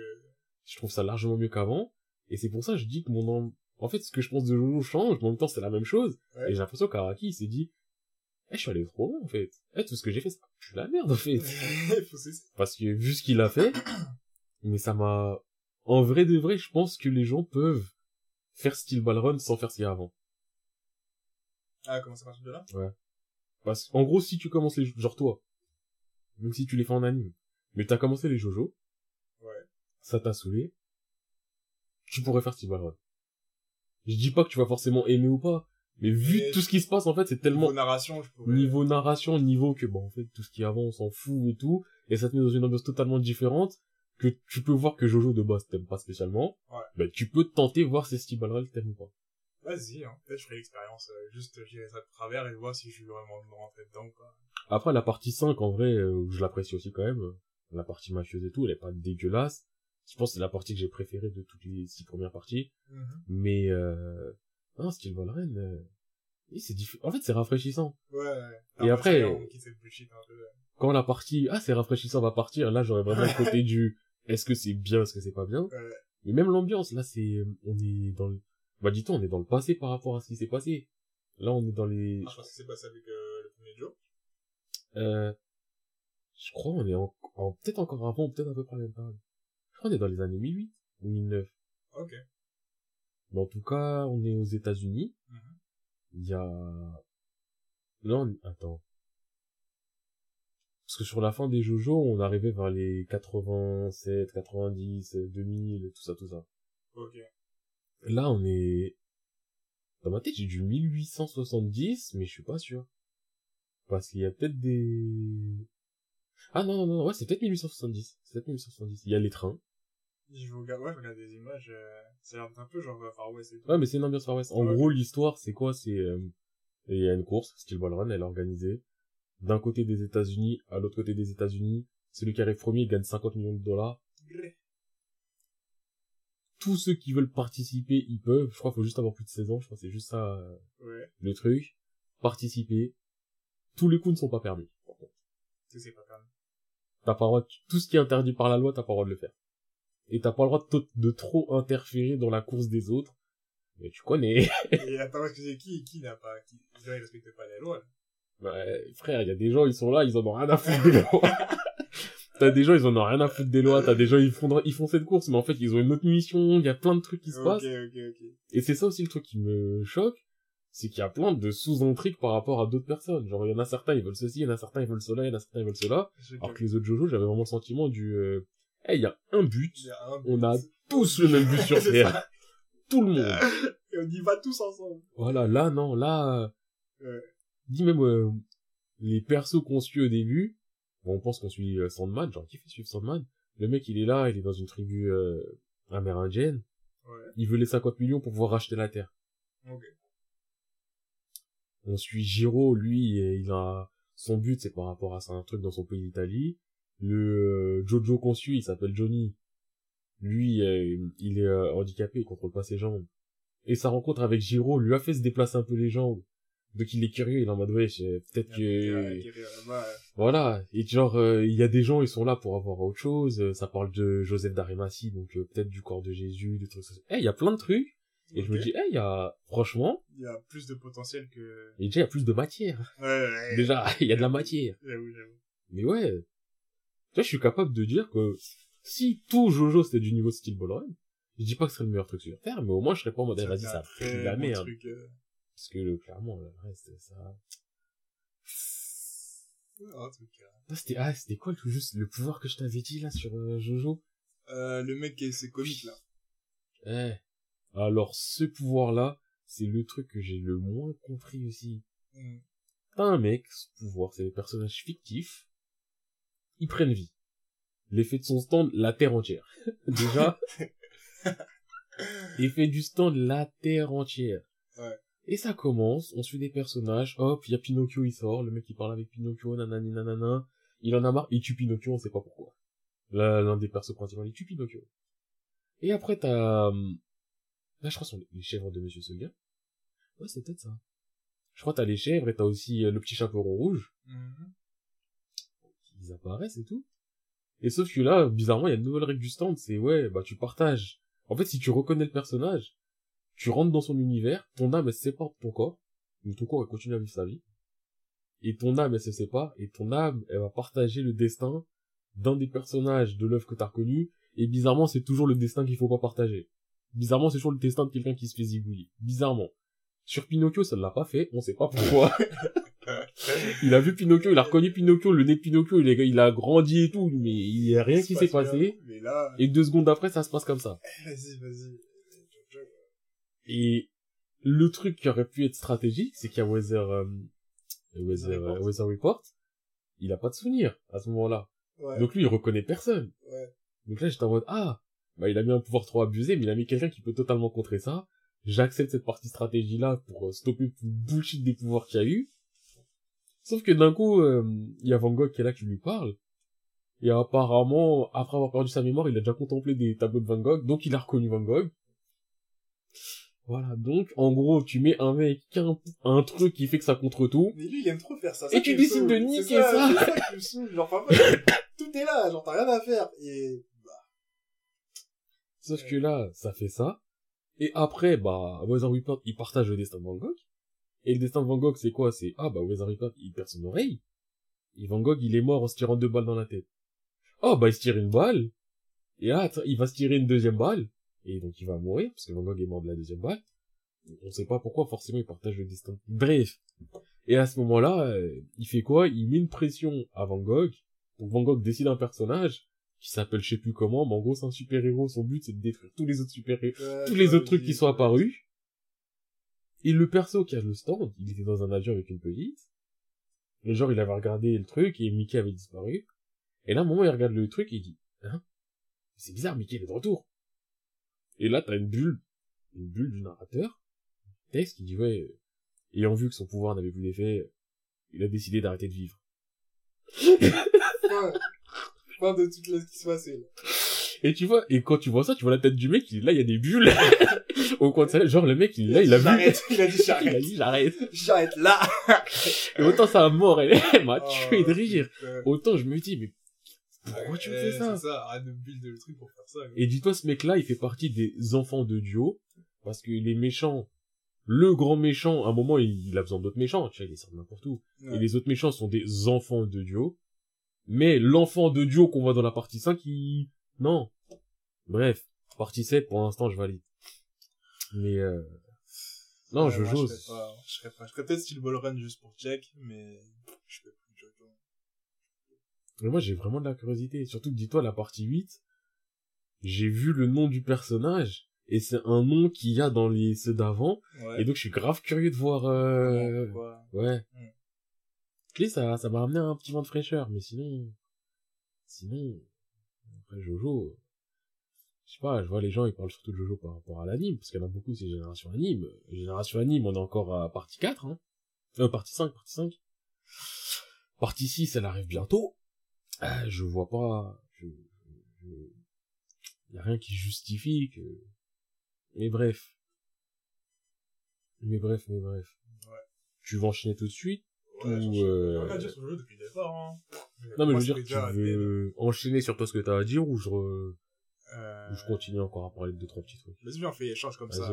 Je trouve ça largement mieux qu'avant. Et c'est pour ça que je dis que mon, en fait, ce que je pense de Jojo change, mais en même temps, c'est la même chose. Ouais. Et j'ai l'impression qu'Araki, il s'est dit, eh, je suis allé trop loin, en fait. Eh, tout ce que j'ai fait, c'est de la merde, en fait. Parce que vu ce qu'il a fait, mais ça m'a, en vrai de vrai, je pense que les gens peuvent faire style Balrun sans faire ce qu'il y a avant. Ah, comment ça marche de là? Parce qu'en gros, si tu commences les, genre toi, même si tu les fais en anime, mais t'as commencé les Jojo, Ouais. ça t'a saoulé, tu pourrais faire style Balrun. Je dis pas que tu vas forcément aimer ou pas, mais vu Mais tout ce qui se passe, en fait, c'est tellement Niveau narration, je pourrais... niveau narration, niveau que, bon, en fait, tout ce qui avant, on s'en fout et tout, et ça te met dans une ambiance totalement différente, que tu peux voir que Jojo de base t'aimes pas spécialement, Ouais. ben, tu peux tenter voir si Steve Ballrel t'aime ou pas. Vas-y, hein. Peut-être je ferai l'expérience. euh, juste, j'irai ça de travers et voir si je suis vraiment rentré dedans ou pas. Après, la partie 5, en vrai, euh, je l'apprécie aussi quand même, la partie mafieuse et tout, elle est pas dégueulasse. Je pense que c'est la partie que j'ai préférée de toutes les six premières parties, Mhm. mais, euh, non, Steve Ballrel, euh, oui, c'est diff... en fait, c'est rafraîchissant. Ouais, ouais. Et après- on bullshit un peu. Quand la partie, ah, c'est rafraîchissant, va partir, là, j'aurais vraiment le côté du, est-ce que c'est bien, est-ce que c'est pas bien? Ouais. Mais même l'ambiance, là, c'est, on est dans le, bah, dis-toi, on est dans le passé par rapport à ce qui s'est passé. Là, on est dans les, Ah, je pense que c'est passé avec euh, le premier jour. euh, je crois, on est en, en- peut-être encore avant, peut-être à peu près la même période. Je crois qu'on est dans les années 1008 ou 1009. Ok. Mais en tout cas, on est aux États-Unis. Mhm. Il y a, là, on... attends. Parce que sur la fin des Jojo, on arrivait vers les 87, 90, 2000, tout ça, tout ça. Ok. Là, on est... Dans ma tête, j'ai du 1870, mais je suis pas sûr. Parce qu'il y a peut-être des... Ah non, non, non, ouais, c'est peut-être 1870. C'est peut-être 1870. Il y a les trains. Je regarde, ouais, je regarde des images, euh, ça a l'air d'être un peu genre euh, Far West et tout. Ouais, mais c'est une ambiance Far West. En Ouais. gros, l'histoire, c'est quoi? C'est... euh, Il y a une course, Steel Ball Run, elle est organisée. D'un côté des États-Unis, à l'autre côté des États-Unis. Celui qui arrive premier gagne 50 millions de dollars. Tous ceux qui veulent participer, ils peuvent. Je crois qu'il faut juste avoir plus de 16 ans. Je crois que c'est juste ça euh, Ouais. le truc. Participer. Tous les coups ne sont pas permis. par contre. Sais, c'est pas permis. T'as pas le droit, de- tout ce qui est interdit par la loi, t'as pas le droit de le faire. Et t'as pas le droit de, de trop interférer dans la course des autres. Mais tu connais. Et attends, excusez, qui, qui n'a pas, qui, les gens, ils respectent pas les lois, là? Ouais, frère, il y a des gens, ils sont là, ils en ont rien à foutre des lois. t'as des gens, ils en ont rien à foutre des lois. T'as des gens, ils font, ils font cette course, mais en fait, ils ont une autre mission. Il y a plein de trucs qui se passent. ok, ok. Et c'est ça aussi le truc qui me choque. C'est qu'il y a plein de sous-intrigues par rapport à d'autres personnes. Genre, il y en a certains, ils veulent ceci, il y en a certains, ils veulent cela, il y en a certains, ils veulent cela. Alors que les autres Jojo, j'avais vraiment le sentiment du, euh, hey, il y a un but. A un On a tous le même but sur Terre. Tout le monde. Et on y va tous ensemble. Voilà, là, non, là, euh, Ouais. dis même, euh, les persos qu'on suit au début, bon, on pense qu'on suit euh, Sandman, genre, qui fait suivre Sandman? Le mec, il est là, il est dans une tribu, euh, amérindienne. Ouais. Il veut les 50 millions pour pouvoir racheter la Terre. On suit Giro, lui, il a, son but, c'est par rapport à ça, un truc dans son pays d'Italie. Le euh, Jojo qu'on suit, il s'appelle Johnny. Lui, euh, il est euh, handicapé, il contrôle pas ses jambes. Et sa rencontre avec Giro lui a fait se déplacer un peu les jambes. Donc il est curieux, il est en mode, ouais, je- peut-être que... Voilà, et genre, euh, il y a des gens, ils sont là pour avoir autre chose. Ça parle de Joseph d'Arimathie, donc euh, peut-être du corps de Jésus, des trucs. Eh, il y a plein de trucs. Et je me dis, eh, il y a, franchement, Il y a plus de potentiel que... et déjà, il y a plus de matière. Ouais, ouais. Déjà, il y a de la matière. J'avoue, j'avoue. Mais ouais, tu vois, je suis capable de dire que si tout Jojo c'était du niveau de style Ballrun, je dis pas que ce serait le meilleur truc sur Terre, mais au moins je serais pas en mode, eh, vas-y, C'est ça a de la merde. truc, euh. Parce que, le- clairement, le reste, ça... Oh, truc, euh. Ah, c'était, ah, c'était quoi le, juste le pouvoir que je t'avais dit, là, sur euh, Jojo? Euh, le mec qui est, c'est comique, là. Eh. Alors, ce pouvoir-là, c'est le truc que j'ai le moins compris aussi. Hmm. T'as un mec, ce pouvoir, c'est des personnages fictifs. Ils prennent vie. L'effet de son stand, la terre entière. Déjà. il fait du stand la terre entière. Ouais. Et ça commence, on suit des personnages, hop, il y a Pinocchio, il sort, le mec il parle avec Pinocchio, nanani nanana, il en a marre, il tue Pinocchio, on sait pas pourquoi. L'un des persos principaux, il tue Pinocchio. Et après t'as, hum, là je crois que sont les chèvres de Monsieur Seguin. Ouais, c'est peut-être ça. Je crois que t'as les chèvres et t'as aussi euh, le petit chaperon rouge. Mhm. Ils apparaissent et tout. Et sauf que là, bizarrement, il y a une nouvelle règle du stand, c'est ouais, bah tu partages. En fait, si tu reconnais le personnage, tu rentres dans son univers, ton âme elle se sépare de ton corps, donc ton corps elle continue à vivre sa vie, et ton âme elle se sépare, et ton âme elle va partager le destin d'un des personnages de l'œuvre que t'as reconnu, et bizarrement c'est toujours le destin qu'il faut pas partager. Bizarrement c'est toujours le destin de quelqu'un qui se fait zigouiller. Bizarrement. Sur Pinocchio ça ne l'a pas fait, on sait pas pourquoi. il a vu Pinocchio, il a reconnu Pinocchio, le nez de Pinocchio, il, est- il a grandi et tout, mais il y a rien qui s'est passé. bien, là, Et deux secondes après, ça se passe comme ça. vas-y, vas-y. Et le truc qui aurait pu être stratégique, c'est qu'il y a Weather, euh, Weather, Report. euh, Weather Report. Il a pas de souvenir à ce moment-là. Ouais. Donc lui, il reconnaît personne. Ouais. Donc là, j'étais en mode, ah, bah il a mis un pouvoir trop abusé, mais il a mis quelqu'un qui peut totalement contrer ça. J'accepte cette partie stratégie-là pour euh, stopper tout le bullshit des pouvoirs qu'il y a eu. Sauf que d'un coup, euh, il y a Van Gogh qui est là qui lui parle. Et apparemment, après avoir perdu sa mémoire, il a déjà contemplé des tableaux de Van Gogh, donc il a reconnu Van Gogh. Voilà, donc en gros, tu mets un mec qui a un, un truc qui fait que ça contre tout. Mais lui, il aime trop faire ça. Et tu décides de niquer ça. C'est ça qui me saoule. Genre, parfois, tout est là, genre, t'as rien à faire. Et, Sauf que là, ça fait ça. Et après, bah, Weather Report, il partage le destin de Van Gogh. Et le destin de Van Gogh, c'est quoi? C'est, ah, bah, Weather Report, il perd son oreille. Et Van Gogh, il est mort en se tirant deux balles dans la tête. Oh, bah, il se tire une balle. Et ah, attends, il va se tirer une deuxième balle. Et donc, il va mourir, parce que Van Gogh est mort de la deuxième balle. On sait pas pourquoi, forcément, il partage le destin. Bref. Et à ce moment-là, euh, il fait quoi? Il met une pression à Van Gogh. Donc, Van Gogh décide un personnage qui s'appelle je sais plus comment, mais en gros, c'est un super-héros. Son but, c'est de détruire tous les autres super-héros Ouais, tous les autres trucs qui sont apparus. Et le perso qui a le stand, il était dans un avion avec une petite. Le genre, il avait regardé le truc et Mickey avait disparu. Et là, à un moment, il regarde le truc et il dit, hein? C'est bizarre, Mickey il est de retour. Et là, t'as une bulle, une bulle du narrateur, texte qui dit, ouais, euh, ayant vu que son pouvoir n'avait plus d'effet, il a décidé d'arrêter de vivre. Fin, fin de toute la ce qui se passait. là. Et tu vois, et quand tu vois ça, tu vois la tête du mec, il est là, il y a des bulles. Au sa genre, le mec, il là, il a vu. J'arrête. Il a dit Il a j'arrête. dit, j'arrête. J'arrête là. Et autant ça mort, elle, elle m'a Oh, tué de rire. putain. Autant je me dis, mais pourquoi tu fais ça? C'est ça, arrête de build le truc pour faire ça. quoi. Et dis-toi, ce mec-là, il fait partie des enfants de Dio, parce que les méchants, le grand méchant, à un moment, il, il a besoin d'autres méchants, tu vois, il est sorti n'importe où. Ouais. Et les autres méchants sont des enfants de Dio. Mais l'enfant de Dio qu'on voit dans la partie 5, il... Non. Bref, partie 7, pour l'instant, je valide. Mais, euh... Non, Ouais, je j'ose. Je serais pas, je je serais peut-être style ball run juste pour check, mais je peux plus, je peux. Mais moi, j'ai vraiment de la curiosité. Surtout que, dis-toi, la partie 8, j'ai vu le nom du personnage, et c'est un nom qu'il y a dans les ceux d'avant, Ouais. et donc je suis grave curieux de voir... Euh... Ouais. Mm. Clé, ça, ça m'a ramené un petit vent de fraîcheur, mais sinon... Sinon... Après Jojo... Je sais pas, je vois les gens, ils parlent surtout de Jojo par rapport à l'anime, parce qu'il y en a beaucoup, c'est Génération Anime. Génération Anime, on est encore à partie 4, hein. Euh, partie 5, partie 5. Partie 6, elle arrive bientôt. Euh, je vois pas... Je... je... Y a rien qui justifie que... Mais bref. Mais bref, mais bref. Ouais. Tu vas enchaîner tout de suite? Ouais, Ou, euh, rien à dire sur le jeu depuis le départ, hein. Non, mais je veux dire, tu veux enchaîner sur toi ce que t'as à dire ou je, re-. Ou je continue encore à parler de deux, trois petits trucs Vas-y, on fait échange comme ça.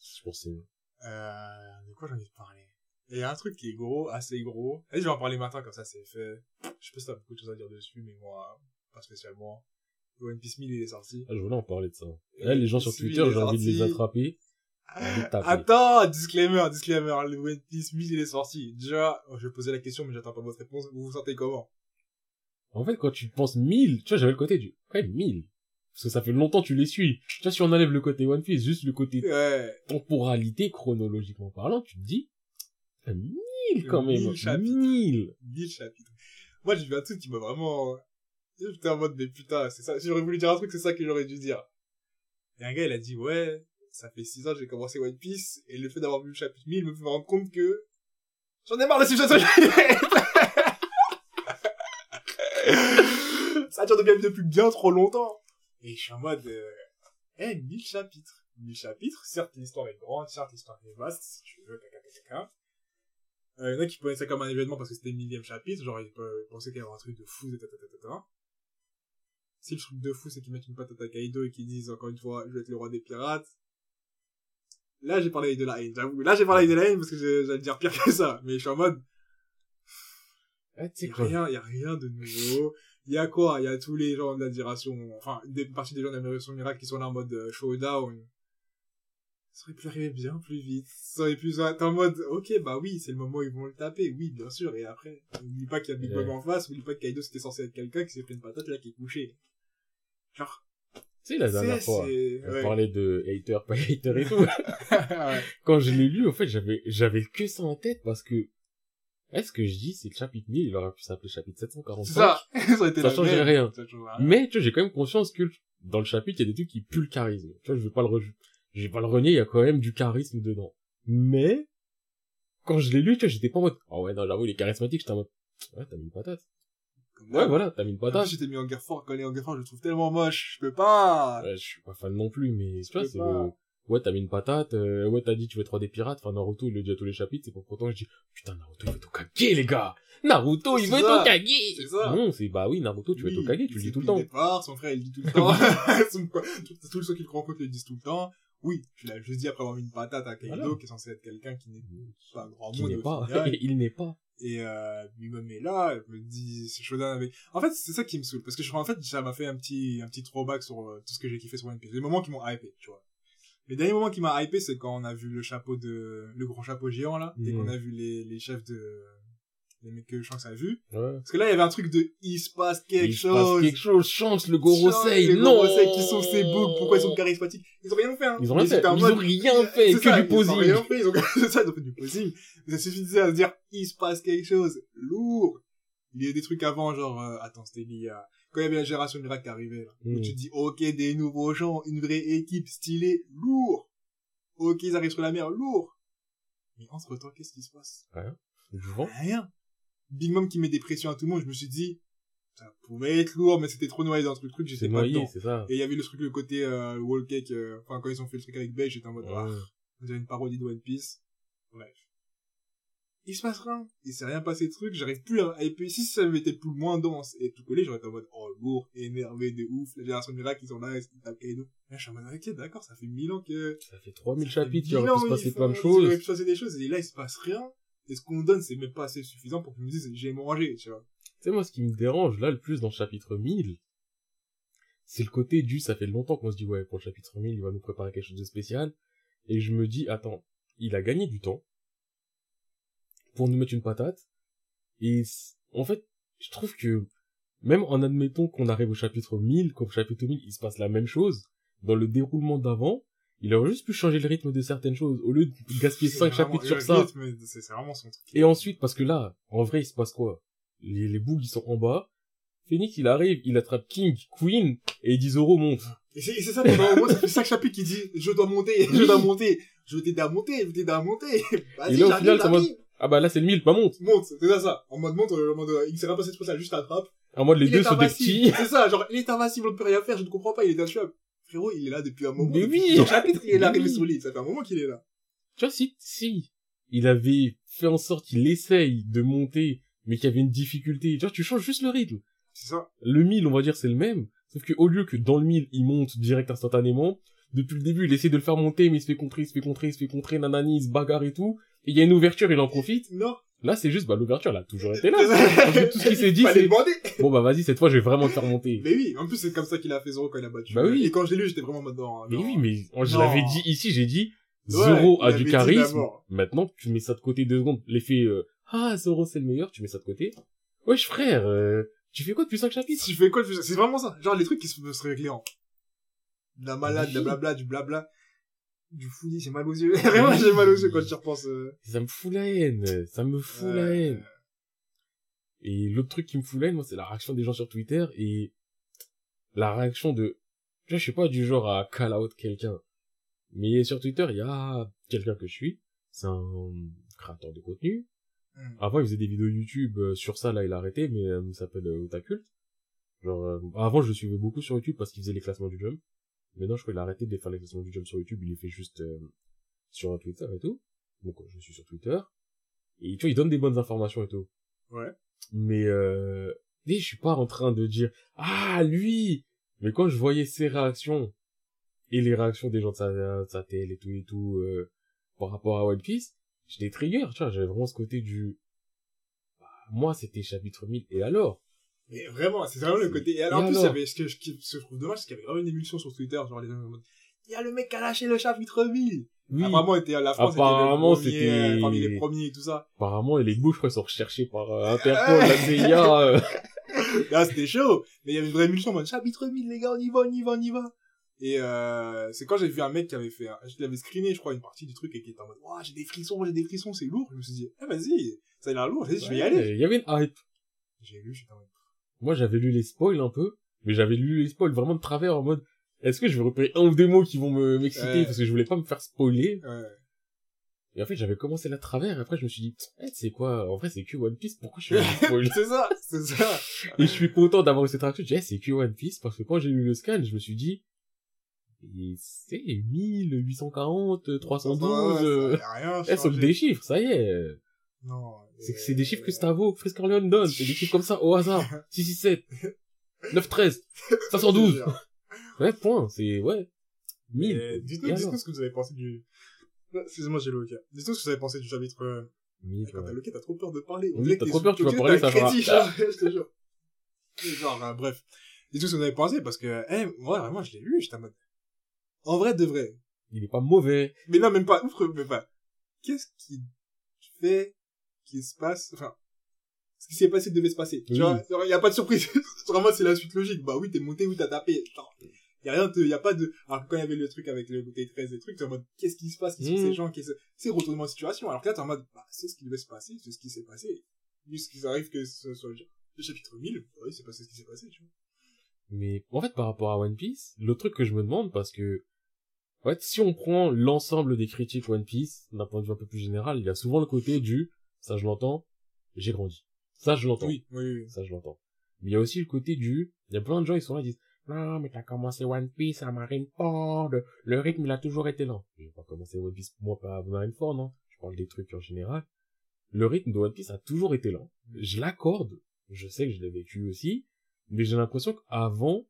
Je pense c'est mieux. Euh, de quoi j'ai envie de parler? Il y a un truc qui est gros, assez gros. Vas-y, je vais en parler maintenant, comme ça c'est fait. Je sais pas si t'as beaucoup de choses à dire dessus, mais moi, pas spécialement. One Piece 1000, il est sorti. Ah, je voulais en parler de ça. Là, les gens sur Twitter, j'ai envie de les attraper. de. Attends, disclaimer, disclaimer. Le One Piece 1000, il est sorti. Déjà, je vais poser la question, mais j'attends pas votre réponse. Vous vous sentez comment? En fait, quand tu penses 1000, tu vois, j'avais le côté du, ouais, 1000. Parce que ça fait longtemps que tu les suis. Tu vois, si on enlève le côté One Piece, juste le côté Ouais. temporalité, chronologiquement parlant, tu te dis, 1000, 1000 quand même. 1000 chapitres. 1000. 1000 chapitres. Moi, j'ai vu un truc qui m'a vraiment... J'étais en mode, mais putain, c'est ça. Si j'aurais voulu dire un truc, c'est ça que j'aurais dû dire. Et un gars, il a dit, ouais, ça fait 6 ans que j'ai commencé One Piece, et le fait d'avoir vu le chapitre 1000 me fait me rendre compte que j'en ai marre de situation Ça dure depuis, depuis bien trop longtemps. Et je suis en mode, euh, eh, 1000 chapitres. 1000 chapitres, certes, l'histoire est grande, certes, l'histoire est vaste, si tu veux, caca, caca, caca. Euh, il y en a qui prenaient ça comme un événement parce que c'était le millième chapitre, genre ils pensaient qu'il y avait un truc de fou, tata. Si le truc de fou, c'est qu'ils mettent une patate à Kaido et qu'ils disent encore une fois, je vais être le roi des pirates. Là, j'ai parlé de la haine, j'avoue. Là, j'ai parlé de la haine parce que j'allais dire pire que ça. Mais je suis en mode, Ah, y a rien, y a rien de nouveau. Il y a quoi? Il y a tous les gens direction, enfin, des parties des gens direction miracle qui sont là en mode euh, showdown. Ça aurait pu arriver bien plus vite. Ça aurait pu, t'es en mode, ok, bah oui, c'est le moment où ils vont le taper. Oui, bien sûr. Et après, n'oublie pas qu'il y a Big. Mom en face, n'oublie pas que Kaido c'était censé être quelqu'un qui s'est pris une patate là qui est couché. Genre, Tu sais, la dernière fois, on ouais. parlait de hater, pas hater et tout. Ouais. Quand je l'ai lu, en fait, j'avais, j'avais que ça en tête parce que, est-ce que je dis, c'est le chapitre 1000, il aurait pu s'appeler chapitre 745. C'est ça. ça aurait été Ça changerait rien. Mais, tu vois, j'ai quand même conscience que dans le chapitre, il y a des trucs qui puent le charisme. Tu vois, je vais pas le re... je vais pas le renier, il y a quand même du charisme dedans. Mais, quand je l'ai lu, tu vois, j'étais pas en mode, oh ouais, non, j'avoue, il est charismatique, j'étais en mode, ouais, t'as mis une patate. Ouais, voilà, t'as mis une patate. j'étais mis en guerre fort, quand il est en guerre fort, je le trouve tellement moche. Je peux pas. Ouais, je suis pas fan non plus, mais tu vois, c'est le... Ouais, t'as mis une patate, euh, ouais, t'as dit tu veux être roi des pirates, enfin Naruto il le dit à tous les chapitres, c'est pour pourtant je dis, putain Naruto il veut tout caguer les gars Naruto il veut ça. tout caguer C'est ça. Non, c'est bah oui, Naruto tu veux Oui, tout caguer, tu le dis tout le temps. départ, son frère, il le dit tout le temps. Tous ceux qui le rencontrent le disent tout le temps. Oui, tu l'as juste dit après avoir mis une patate à Kaido, Voilà. qui est censé être quelqu'un qui n'est pas grand monde n'est au pas, final. il n'est pas. Et euh, il me met là, je me dis, c'est Shodan avec... En fait, c'est ça qui me saoule, parce que je, en fait, ça m'a fait un petit, un petit throwback sur euh, tout ce que j'ai kiffé sur One Piece. Les moments qui m'ont hypé, tu vois. Les derniers moments qui m'a hypé, c'est quand on a vu le chapeau de, le gros chapeau géant, là, et Mhm. qu'on a vu les, les chefs de, les mecs que ça a vu. Ouais. Parce que là, il y avait un truc de, il se passe quelque il se chose. passe quelque chose, chance le Gorosei, non Gorosei qui sont ces bugs, pourquoi ils sont charismatiques? Ils ont rien fait, hein. Ils ont rien fait, ils ont rien fait, que ça, du Ils ont posing. rien fait, ils ont, c'est ça, ils ont fait du posing. Ça suffisait à se dire, il se passe quelque chose, lourd. Il y a des trucs avant, genre, euh, attends, c'était lié à, quand il y avait la génération miracle qui arrivait, là. où Mm. tu te dis, ok, des nouveaux gens, une vraie équipe stylée, lourd. Ok, ils arrivent sur la mer, lourd. Mais entre temps, qu'est-ce qui se passe? Vent. Rien. Big Mom qui met des pressions à tout le monde, je me suis dit, ça pouvait être lourd, mais c'était trop noyé dans le truc, C'est j'étais pas dedans. c'est ça. Et il y avait le truc, le côté, euh, wall cake, euh, enfin, quand ils ont fait le truc avec Beige, j'étais en mode, ah, on dirait une parodie de One Piece. Bref. Il se passe rien. Il s'est rien passé de truc, j'arrive plus à, et puis si ça avait été plus moins dense et tout collé, j'aurais été en mode, oh, lourd, énervé de ouf, la génération miracle, ils sont là, ils tapent Kaido. Là, je suis en mode, ok, d'accord, ça fait mille ans que, Ça fait 3000 ça fait chapitres, il aurait pu se passer plein de faut- Il aurait choses. pu se passer des choses, et là, il se passe rien. Et ce qu'on donne, c'est même pas assez suffisant pour que je me dise, j'ai mangé, tu vois. Tu sais, moi, ce qui me dérange, là, le plus dans le chapitre 1000, c'est le côté du, ça fait longtemps qu'on se dit, ouais, pour le chapitre 1000, il va nous préparer quelque chose de spécial. Et je me dis, attends, il a gagné du temps pour nous mettre une patate. Et en fait, je trouve que même en admettant qu'on arrive au chapitre 1000, qu'au chapitre 1000, il se passe la même chose, dans le déroulement d'avant, il aurait juste pu changer le rythme de certaines choses, au lieu de gaspiller C'est 5 vraiment- chapitres sur ça. rythme, C'est c'est vraiment son truc. Et ensuite, parce que là, en vrai, il se passe quoi? Les, les bougs, ils sont en bas. Phoenix, il arrive, il attrape King, Queen, et il dit Zoro monte. Et c'est ça, pendant au moins, ça fait 5 chapitres qui dit, je dois monter, je dois monter, je t'aider à monter, je t'aider à monter. Vas-y, Et là, au final, ça. Ah bah là, c'est le 1000, pas monte. Monte, c'est ça, ça. En mode monte, euh, en mode, euh, il s'est rien passé de spécial, juste attrape. En mode, les il deux sont des petits. C'est ça, genre, il est invincible, on ne peut rien faire, je ne comprends pas, il est intuable. Frérot, il est là depuis un moment. Mais oui. il est Mais arrivé sur l'île, ça fait un moment qu'il est là. Tu vois, si, si, il avait fait en sorte qu'il essaye de monter, mais qu'il y avait une difficulté, tu vois, tu changes juste le rythme. C'est ça. Le 1000, on va dire, c'est le même. Sauf que au lieu que dans le 1000, il monte direct instantanément, depuis le début, il essaie de le faire monter, mais il se fait contrer, il se fait contrer, il se fait contrer, nanani, il se bagarre et tout. Il y a une ouverture, il en profite. Non. Là, c'est juste, bah, l'ouverture, elle a toujours été là. Parce que tout ce qu'il s'est dit, c'est, bon, bah, vas-y, cette fois, je vais vraiment te faire monter. Mais oui, en plus, c'est comme ça qu'il a fait Zoro quand il a battu. Bah oui. Et quand je l'ai lu, j'étais vraiment en mode, non, Mais oui, mais oh, je l'avais dit ici, j'ai dit, Zoro a du charisme. Maintenant, tu mets ça de côté deux secondes. L'effet, euh, ah, Zoro c'est le meilleur, tu mets ça de côté. Wesh, frère, euh, tu fais quoi depuis cinq chapitres? Je fais quoi, je fais ça. c'est vraiment ça. Genre les trucs qui se, se régler en. De la malade, de la Oui. blabla, du blabla. Du fouillis, j'ai mal aux yeux. Vraiment, j'ai mal aux yeux quand j'y repense. euh. Ça me fout la haine. Ça me fout la haine. Et l'autre truc qui me fout la haine, moi, c'est la réaction des gens sur Twitter et la réaction de, je suis pas du genre à call out quelqu'un. Mais sur Twitter, il y a quelqu'un que je suis. C'est un créateur de contenu. Hmm. Avant, il faisait des vidéos YouTube euh, sur ça, là, il a arrêté, mais euh, il s'appelle euh, Otakult. Genre, euh, avant, je le suivais beaucoup sur YouTube parce qu'il faisait les classements du jump. Maintenant, je crois qu'il a arrêté de faire classements du jump sur YouTube, il les fait juste euh, sur Twitter et tout. Donc, euh, je suis sur Twitter. Et tu vois, il donne des bonnes informations et tout. Ouais. Mais, euh, et je suis pas en train de dire, ah, lui! Mais quand je voyais ses réactions, et les réactions des gens de sa, de sa télé et tout et tout, euh, par rapport à One Piece, j'étais trigger, tu vois, j'avais vraiment ce côté du, bah, moi, c'était chapitre 1000, et alors? Mais vraiment, c'est vraiment le côté. Et alors, Et en plus, il y avait, ce que je, qui- ce que je trouve dommage, c'est qu'il y avait vraiment une émulsion sur Twitter, genre les gens il y a le mec qui a lâché le chapitre 1000! Oui, Apparemment, était, la France Apparemment, était le parmi les premiers et tout ça. apparemment, les bouches, je crois, ils sont recherchés par euh, Interpol, la CIA, euh. Là, c'était chaud. Mais il y avait une vraie émulsion en mode chapitre 1000, les gars, on y va, on y va, on y va. Et euh, c'est quand j'ai vu un mec qui avait fait, je l'avais screené, je crois, une partie du truc et qui était en mode, ouah, j'ai des frissons, j'ai des frissons, c'est lourd. Je me suis dit, eh, vas-y, ça a l'air lourd, vas-y, je vais y aller. Il y avait une hype. J'ai lu, j'étais en mode, Moi, j'avais lu les spoils un peu, mais j'avais lu les spoils vraiment de travers en mode, est-ce que je vais repérer un ou deux mots qui vont me m'exciter Ouais. parce que je voulais pas me faire spoiler? ouais. Et en fait, j'avais commencé la travers et après je me suis dit, eh, c'est quoi? En vrai, c'est que One Piece. Pourquoi je fais un spoil c'est ça, c'est ça. Et je suis content d'avoir eu cette réaction. Je dis, eh, c'est que One Piece parce que quand j'ai lu le scan, je me suis dit, et c'est 1840, 312. Ouais, euh, ça a rien Elles sont changé. des chiffres, ça y est. Non. C'est euh, c'est des chiffres que Stavo, Frisk Corleone donne. C'est des chiffres comme ça, au hasard. 667, 913, 512. Ouais, point. C'est, ouais. 1000. Euh, Dites-nous dites-nous ce que vous avez pensé du... Excusez-moi, j'ai le hockey. Dites-nous ce que vous avez pensé du chapitre... euh, 1000, Quand t'as le t'as trop peur de parler. On Oui, t'as trop peur, tu vas parler, ça genre, je te jure. Genre, euh, bref. Dites-nous ce que vous avez pensé, parce que, eh, moi, vraiment, je l'ai lu, j'étais en mode... En vrai, de vrai. Il est pas mauvais. Mais non, même pas, ouf, même pas. Qu'est-ce qui fait qu'il se passe, enfin, ce qui s'est passé devait se passer. Tu Oui. vois, genre, y a pas de surprise. Vraiment, c'est la suite logique. Bah oui, t'es monté, oui, t'as tapé. Genre, y a rien de, y a pas de, alors quand il y avait le truc avec le bouteille 13 et trucs, t'es en mode, qu'est-ce qui se passe, qu'est-ce que Mhm. ces gens, qu'est-ce, c'est retournement de situation. Alors que là, t'es en mode, bah, c'est ce qui devait se passer, c'est ce qui s'est passé. Juste qu'il arrive que ce soit le chapitre 1000, oui, c'est pas ce qui s'est passé, tu vois. Mais, en fait, par rapport à One Piece, le truc que je me demande, parce que, en fait, si on prend l'ensemble des critiques One Piece, d'un point de vue un peu plus général, il y a souvent le côté du, ça je l'entends, j'ai grandi. Ça je l'entends. Oui, oui, oui. Ça je l'entends. Mais il y a aussi le côté du, il y a plein de gens, ils sont là, ils disent, non, mais t'as commencé One Piece à Marineford, le rythme il a toujours été lent. J'ai pas commencé One Piece, moi, pas à Marineford, non. Je parle des trucs en général. Le rythme de One Piece a toujours été lent. Je l'accorde. Je sais que je l'ai vécu aussi. Mais j'ai l'impression qu'avant,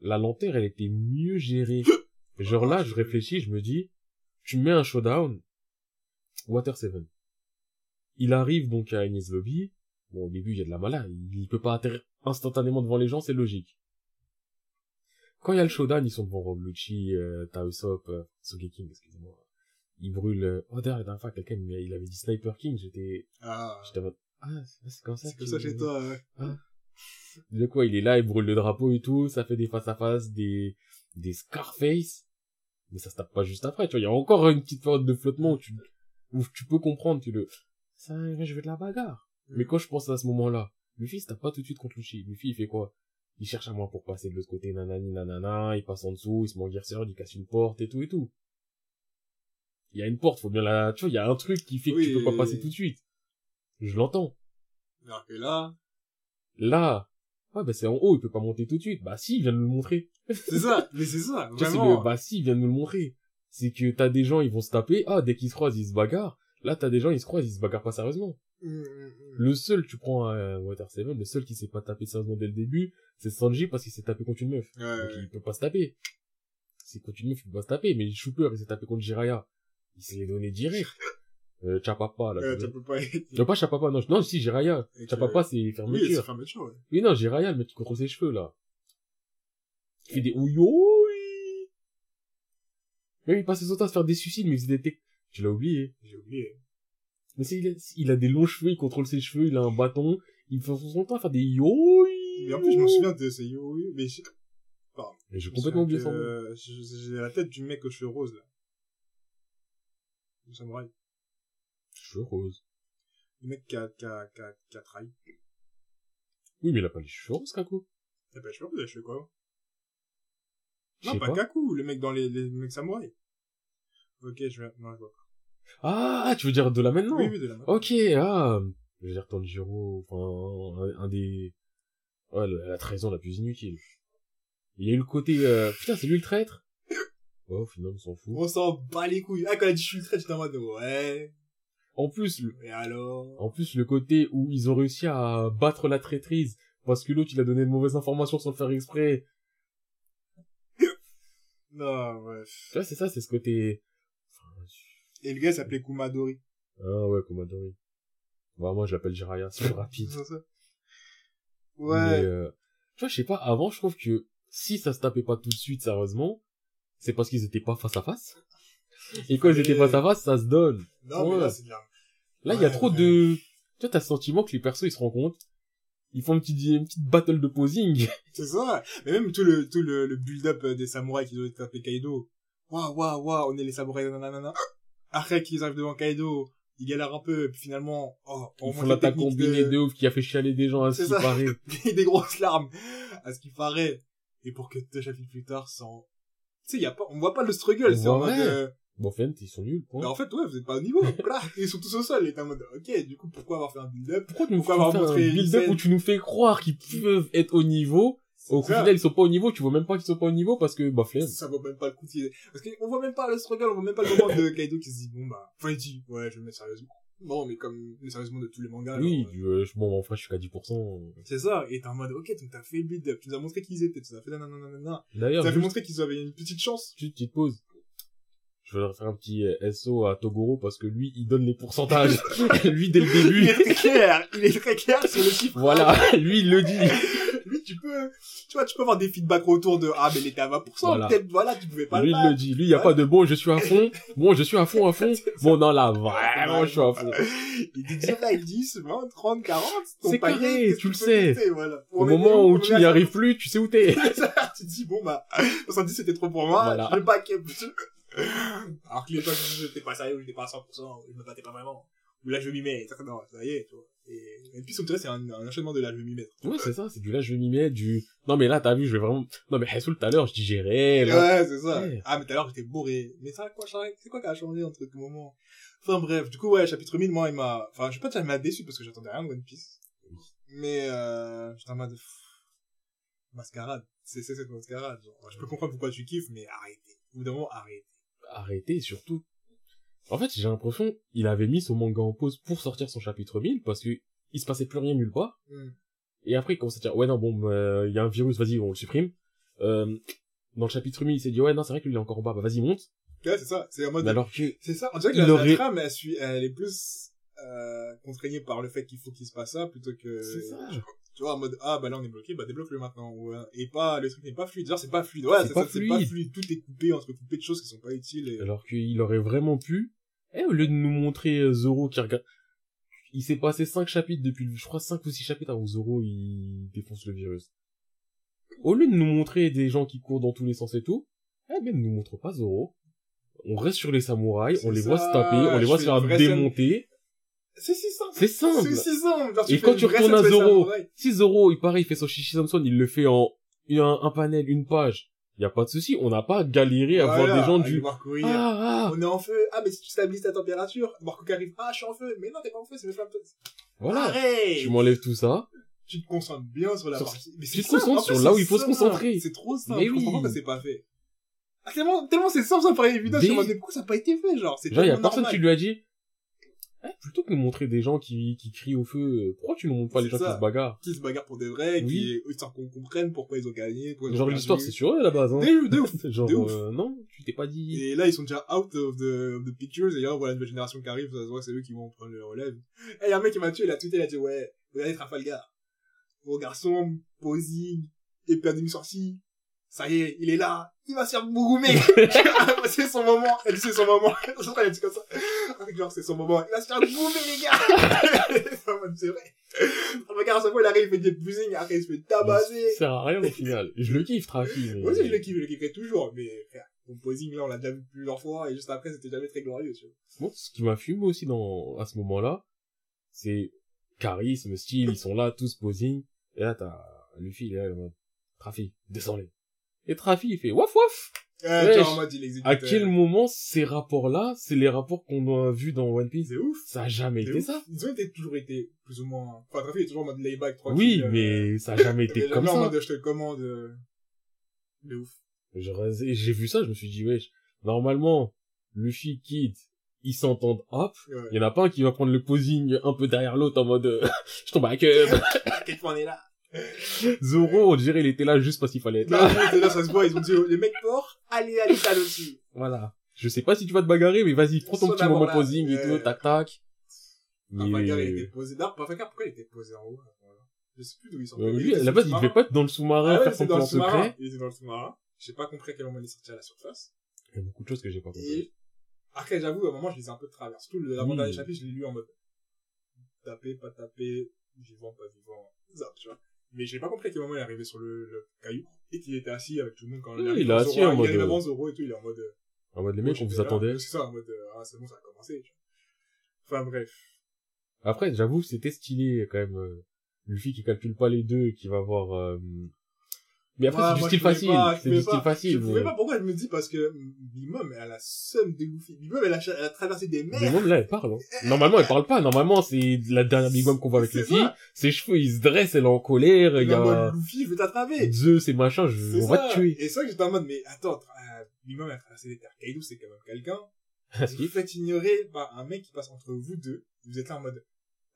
la lenteur, elle était mieux gérée. Genre là, je réfléchis, je me dis, tu mets un showdown, Water 7. Il arrive donc à Ines Lobby. Bon, au début, il y a de la mala. Il, peut pas atterrir instantanément devant les gens, c'est logique. Quand il y a le showdown, ils sont devant Rob Lucci, euh, Tausop, euh, Sogeking, excusez-moi. Ils brûlent, euh, oh, d'ailleurs, la dernière fois, quelqu'un, il avait dit Sniper King, j'étais, Ah, j'étais en mode, ah, c'est comme ça c'est comme ça tu- chez toi, euh. de quoi il est là, il brûle le drapeau et tout, ça fait des face à face, des des Scarface, mais ça se tape pas juste après, tu vois, il y a encore une petite période de flottement où tu où tu peux comprendre que le ça je veux de la bagarre. Mais quand je pense à ce moment-là, Luffy tape pas tout de suite contre Luffy, Luffy il fait quoi? Il cherche un moyen pour passer de l'autre côté, nanani nanana, il passe en dessous, il se met en guerre il casse une porte et tout et tout. Il y a une porte, faut bien la, tu vois, il y a un truc qui fait que tu Oui. peux pas passer tout de suite. Je l'entends. Alors que là, Là, ah bah c'est en haut, il peut pas monter tout de suite. Bah si, il vient de nous le montrer. c'est ça, mais c'est ça, Tu vois, vraiment. le, bah si, il vient de nous le montrer. C'est que t'as des gens, ils vont se taper. Ah, dès qu'ils se croisent, ils se bagarrent. Là, t'as des gens, ils se croisent, ils se bagarrent pas sérieusement. Mm, mm, mm. Le seul, tu prends un Water 7, le seul qui s'est pas tapé sérieusement dès le début, c'est Sanji parce qu'il s'est tapé contre une meuf. Ouais, Donc ouais. il peut pas se taper. C'est contre une meuf, il peut pas se taper. Mais Shooper, il s'est tapé contre Jiraya. Il s'est les donné direct. Euh, Chapapa, là. Peux pas Non, pas Chapapa, non. Non, si, Jiraya. Et Chapapa, c'est Oui, c'est fermeture. ouais. Oui, non, Jiraya, le mec qui contrôle ses cheveux, là. Il fait des ouïouï. Même il passait son temps à se faire des suicides, mais il faisait des Tu l'as oublié. J'ai oublié. Mais c'est, il a, il a des longs cheveux, il contrôle ses cheveux, il a un bâton, il fait son temps à faire des yoï. Mais en plus, je me souviens de ces yo yo, mais je- Mais j'ai je me complètement oublié son nom. euh, J'ai j'ai la tête du mec aux cheveux roses, là. Le samouraï. Cheveux roses. Le mec qui a, qui a, qui a, qui a trahi. Oui, mais il a pas les cheveux roses, Kaku. Eh ben, je sais pas, vous avez fait quoi? Je Non, sais pas, pas. Kaku, le mec dans les, les mecs samouraïs. Ok, je vais, non, je vois pas. Ah, tu veux dire de là maintenant? Oui, oui, de la main. Ok, ah. Je veux dire Tanjiro, enfin, un, un des... Ouais, la, la trahison la plus inutile. Il y a eu le côté... Euh... Putain, c'est lui le traître Oh, finalement, on s'en fout. On s'en bat les couilles. Ah, quand elle a dit je suis le trait, j'étais en mode, ouais. En plus, le... Et alors? en plus, le côté où ils ont réussi à battre la traîtrise parce que l'autre, il a donné de mauvaises informations sans le faire exprès. Non, bref. Tu vois, c'est ça, c'est ce côté... Et le gars s'appelait Kumadori. Ah ouais, Komadori. Bah, moi, je l'appelle Jiraya, c'est plus rapide. C'est ça? Mais, Ouais. euh, tu vois, je sais pas, avant, je trouve que si ça se tapait pas tout de suite, sérieusement, c'est parce qu'ils étaient pas face à face. Et quand ils étaient face à face, ça se donne. Non, mais ouais. là, c'est bien. Là, il y a Ouais, trop ouais. de... Tu vois, t'as le sentiment que les persos, ils se rencontrent. Ils font une petite, une petite battle de posing. C'est ça. Mais même tout le, tout le, le build-up euh, des samouraïs qui doivent taper Kaido. Waouh, waouh, waouh, on est les samouraïs, nanana. Après qu'ils arrivent devant Kaido, ils galèrent un peu, et puis finalement, oh, on Ils font l'attaque combinée de- de ouf qui a fait chialer des gens à ce qui paraît. des grosses larmes, à ce qui paraît. Et pour que deux chapitres plus tard, sans, tu sais, y a pas, on voit pas le struggle, c'est en mode, euh, Bon, Fent, ils sont nuls. point. mais en fait, ouais, vous êtes pas au niveau. Là, ils sont tous au sol, et t'es en mode, ok, du coup, pourquoi avoir fait un build-up? Pourquoi tu nous Pourquoi avoir un montré une build-up où tu nous fais croire qu'ils peuvent être au niveau Au ça. final, ils sont pas au niveau, tu vois même pas qu'ils sont pas au niveau parce que, bah, flemme. Ça vaut même pas le coup d'y- Parce qu'on voit même pas le struggle, on voit même pas le moment de Kaido qui se dit, bon bah, enfin il dit, ouais, je vais me mettre sérieusement. Bon, mais comme, mais sérieusement de tous les mangas. Oui, genre, euh, euh, je- bon, en fait, je suis qu'à 10%. C'est ça, et t'es en mode, ok, donc t'as fait le build-up, tu nous as montré qui ils étaient, tu nous as fait nanana, D'ailleurs, tu as fait juste, montrer qu'ils avaient une petite chance. juste petite pause. Je vais faire un petit euh, SO à Togoro parce que lui, il donne les pourcentages. lui, dès le Il début. est très clair, il est très clair sur le chiffre. Voilà, lui, il le dit. Lui, tu peux, tu vois, tu peux avoir des feedbacks autour de, ah, mais il était à 20%, Voilà. peut-être, voilà, tu pouvais pas Lui, le il battre. le dit. Lui, il y a Ouais. pas de bon, je suis à fond. Bon, je suis à fond, à fond. Bon, non, là, vraiment, je suis à fond. Il dit direct 10, 20, 30, 40. ton C'est carré, tu le sais. voilà. Au moment où tu n'y arrives plus, tu sais où t'es. tu te dis, bon, bah, 70 c'était trop pour moi, Voilà. je le back up. Alors que les fois que j'étais pas sérieux, j'étais pas à 100%, je me battais pas vraiment. Ou là, je m'y mets, ça, non, ça y est, tu vois. Et, sur le c'est un, un enchaînement de là, je vais m'y mettre. Ouais, c'est ça, c'est du là, je m'y mets, du... Non, mais là, t'as vu, je vais vraiment... Non, mais Hessoul, tout à l'heure, je digérais, là. Ouais, c'est ça. Ouais. Ah, mais tout à l'heure, j'étais bourré. Mais ça, quoi, c'est quoi qui a changé entre ce moment? Enfin, bref. Du coup, ouais, chapitre 1000, moi, il m'a, enfin, je vais pas il m'a déçu parce que j'attendais rien de One Piece. Mais, euh, j'étais en mode, mascarade. C'est, c'est cette mascarade. Genre, je peux comprendre pourquoi tu kiffes, mais arrêtez. Au bout d'un moment, arrêtez. Arrêtez, surtout. En fait, j'ai l'impression, il avait mis son manga en pause pour sortir son chapitre 1000, parce que il se passait plus rien nulle part. Hmm. Et après, il commence à dire, ouais, non, bon, euh, il y a un virus, vas-y, on le supprime. Euh, dans le chapitre 1000, il s'est dit, ouais, non, c'est vrai qu'il est encore en bas, bah, vas-y, monte. Ouais, c'est ça. C'est en mode, Mais alors que, c'est ça. On dirait que la, trame, elle, suit, elle est plus, euh, contraignée par le fait qu'il faut qu'il se passe ça, plutôt que, c'est ça. tu vois, en mode, ah, bah là, on est bloqué, bah débloque-le maintenant. Ou, euh, et pas, le truc n'est pas fluide. Genre, c'est pas fluide. Ouais, C'est ça, c'est pas fluide. Tout est coupé, entrecoupé de choses qui sont pas utiles. Et... Alors qu'il aurait vraiment pu, eh, au lieu de nous montrer euh, Zoro qui regarde, il s'est passé 5 chapitres depuis, je crois 5 ou 6 chapitres avant que Zoro il défonce le virus. Au lieu de nous montrer des gens qui courent dans tous les sens et tout, eh ben, ne nous montre pas Zoro. On reste sur les samouraïs, on les voit se taper, on les voit se faire démonter. C'est si simple. C'est simple. C'est si simple. Genre, Et quand tu retournes à Zoro, si Zoro, il pareil, il fait son Shishi Samson, il le fait en un, un panel, une page, y a pas de souci, on n'a pas galéré à voir des gens du, ah, ah, On est en feu. Ah, mais si tu stabilises ta température, Marco qui arrive. Ah, je suis en feu. Mais non, t'es pas en feu, c'est mes flammes. voilà. Arrête. Tu m'enlèves tout ça, Tu te concentres bien sur la Sur- partie. Mais tu c'est te concentres sur là où il faut se concentrer. C'est trop simple. Mais oui. pas que c'est pas fait. Ah, tellement, tellement c'est simple, ça paraît évident. Des- Je me demande, mais pourquoi ça n'a pas été fait, genre? C'est Genre, y a personne normal. qui lui a dit, eh, plutôt que de nous montrer des gens qui, qui crient au feu, euh, pourquoi tu nous montres pas les gens ça. qui se bagarrent? Qui se bagarrent pour de vrai, Oui. qui, histoire qu'on comprenne pourquoi ils ont gagné, ils ont Genre, l'histoire, c'est sur eux, à la base, hein. De, de ouf. Genre, de ouf. euh, non, tu t'es pas dit. Et là, ils sont déjà out of the, of the pictures, et là, voit la nouvelle génération qui arrive, ça se voit c'est eux qui vont prendre le relève. Et y a un mec qui m'a tué, il a tweeté, il a dit, ouais, regardez Trafalgar. Gros garçon, posing, épée demi sortie. Ça y est, il est là, il va se faire bourroumer. c'est son moment, elle c'est son moment. Je crois dit comme ça. Genre, c'est son moment, il va se faire bourroumer, les gars. C'est vrai. Trafalgar, à chaque fois, il arrive, il fait des buzzing, après, il se fait tabasser. Ça sert à rien, au final. Je le kiffe, Trafi, mais... Moi aussi, je le kiffe, je le kifferai toujours, mais, frère, ton posing là, on l'a déjà vu plusieurs fois, et juste après, c'était jamais très glorieux, tu vois. Bon, ce qui m'a fumé aussi dans, à ce moment-là, c'est charisme, style, ils sont là, tous posing. Et là, t'as Luffy, il est là, en mode, Trafi, descends-les. Et Trafi, il fait waf waf! Ouais, Ouais, en mode, il exécute. À quel moment ces rapports-là, c'est les rapports qu'on a vus dans One Piece? C'est ouf. Ça a jamais été ouf. ça. Ils ont été, toujours été, plus ou moins, enfin, Trafi est toujours en mode layback. Oui, euh, mais ça a jamais mais été comme en ça. mode, je te commande, euh, de ouf. J'ai vu ça, je me suis dit, wesh, normalement, Luffy, Kid, ils s'entendent hop. Ouais. Il y en a pas un qui va prendre le posing un peu derrière l'autre en mode, euh, je tombe à. À quel point on est là? Zoro, on dirait, il était là juste parce qu'il fallait être Là, là. là, ça se voit, ils ont dit, les mecs forts, allez, allez, t'as aussi. Voilà. Je sais pas si tu vas te bagarrer, mais vas-y, prends ton petit moment là. posing et Ouais. tout, tac tac. Mais- il était posé. D'ailleurs, Papagar, pourquoi il était posé en haut? à moment-là Je sais plus d'où il sortait. Euh, lui, à la base, il devait pas être dans le sous-marin, Ah ouais, faire son plan secret. Il était dans le sous-marin. Je sais pas compris à quel moment il est sorti à la surface. Il y a beaucoup de choses que j'ai pas compris. Et, après, j'avoue, à un moment, je lisais un peu de travers. Surtout le- l'avant-dernier Oui. chapitre, je l'ai lu en mode, taper, pas taper, vivant, pas vivant, zap, tu vois. Mais j'ai pas compris à quel moment il est arrivé sur le, le caillou et qu'il était assis avec tout le monde quand Oui, il est devant assis en il mode, arrive euh, avant Zoro et tout, il est en mode, euh, En mode, les mecs, on vous attendait. C'est ça, en mode, euh, ah, c'est bon, ça a commencé. Enfin, bref. Après, j'avoue, c'était stylé, quand même, Luffy qui calcule pas les deux, qui va voir. Mais après, Ouais, c'est du style facile. C'est du style facile. Je pouvais mais- pas, pourquoi je me dis parce que Bimom, elle a la somme de. Bimom, elle a, elle a traversé des mers. Mom, là, elle parle. hein. Normalement, elle parle pas. Normalement, c'est la dernière Big Mom qu'on voit avec Luffy. ça. Ses cheveux, ils se dressent, elle est en colère. Il y Elle est en a mode Luffy, je vais t'attraper. Zeus et machin, je... On va ça. te tuer. Et c'est vrai que j'étais en mode, mais attends, euh, Bimom, elle a traversé les terres. Kaido, c'est quand même quelqu'un. Vous faites ignorer par un mec qui passe entre vous deux. Vous êtes là en mode,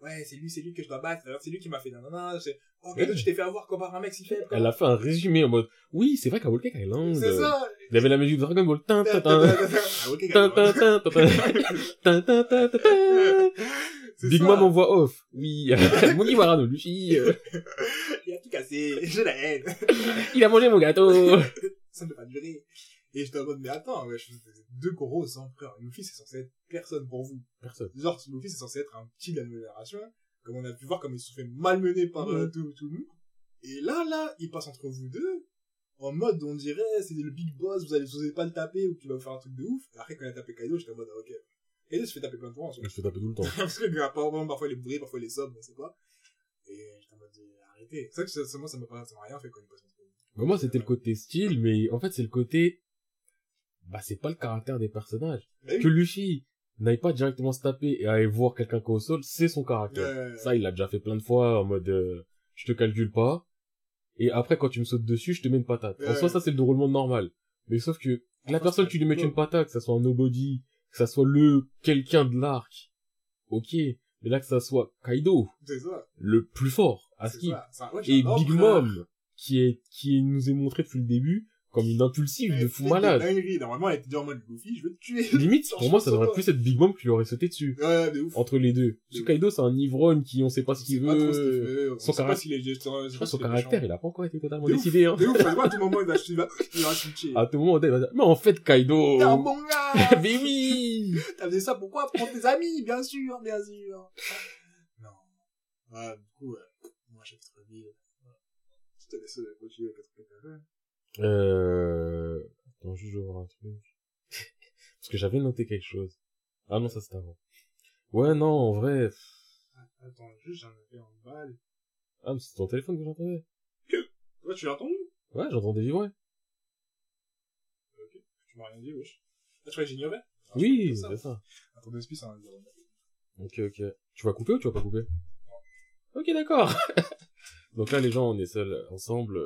ouais, c'est lui, c'est lui que je dois battre. C'est lui qui m'a fait nanana. C'est, oh, Ouais. tu t'es fait avoir quoi par un mec si faible. Elle a fait un résumé en mode, oui, c'est vrai qu'à Island, C'est euh, ça. il avait la musique de Dragon Ball. Tin, tin, tin. Big. Mom en voix off. Oui, Moni Warano, Luffy, Il a tout cassé. J'ai la haine. il a mangé mon gâteau. ça ne peut pas durer. Et j'étais en mode, mais attends, ouais, je deux gros empereurs. Luffy, c'est censé être personne pour vous. Personne. Genre, Luffy, c'est censé être un petit de la nouvelle génération. Comme on a pu voir, comme ils se sont fait malmener par euh, tout, tout le monde. Et là, là, il passe entre vous deux. En mode, on dirait, c'est le big boss, vous allez, vous allez pas le taper ou tu vas vous faire un truc de ouf. Et après, quand il a tapé Kaido, j'étais en mode, ok. Kaido se fait taper plein de fois, en soi. Je te tape tout le temps. Parce que, apparemment, parfois, il est bourré, parfois, il est sobre, on sait pas. Et j'étais en mode, euh, arrêtez. C'est vrai que moi, ça m'a pas, ça m'a rien fait quand il passe entre vous. Bah, moi, c'était le côté style, mais en fait, c'est le côté, bah, c'est pas le caractère des personnages. Bah. Que Luffy n'aille pas directement se taper et aller voir quelqu'un qui est au sol, c'est son caractère. Ça, il l'a déjà fait plein de fois en mode, euh, je te calcule pas. Et après, quand tu me sautes dessus, je te mets une patate. En soi, ça, c'est le déroulement normal. Mais sauf que, la Enfin, personne, tu lui mets un une patate, que ça soit un nobody, que ça soit le quelqu'un de l'arc. Ok. Mais là, que ça soit Kaido, ça. le plus fort, à skip. Et Big. Mom, qui est, qui nous est montré depuis le début, comme une impulsive de fou malade. dingueries. Normalement, elle était déjà en mode Luffy, je veux te tuer. Limite, pour moi, ça devrait plus être Big Mom qui lui aurait sauté dessus. Ouais, de ouf. Entre les deux. Parce que Kaido, c'est un ivrogne qui, on sait pas ce qu'il sait pas trop ce qu'il veut. fait. On Son sait pas caractère- s'il est gestion. Je pense son caractère, il a pas encore été totalement décidé, hein. De ouf, à tout moment, il va, il va, il va switcher. À tout moment, il va dire, mais en fait, Kaido. T'es un bon gars! mais oui! T'as fait ça pourquoi? Pour tes amis, bien sûr, bien sûr. Non. Ouais, du coup. Moi, j'ai. Je te laisse continuer t'as fait. Euh, attends, juste je vais voir un truc. Parce que j'avais noté quelque chose. Ah non, ça c'était avant. Ouais, non, en vrai. Ah, Attends, juste, j'en ai fait en balle. Ah, mais c'est ton téléphone que j'entendais. Ouais, tu l'as entendu? Ouais, j'entendais ouais. Ok. Tu m'as rien dit, wesh. Ah, tu crois que j'ignorais? Ah, Oui, pensais ça. c'est ça. Attends, deux c'est un. Ok, ok. Tu vas couper ou tu vas pas couper? Ok, d'accord. Donc là, les gens, on est seuls ensemble.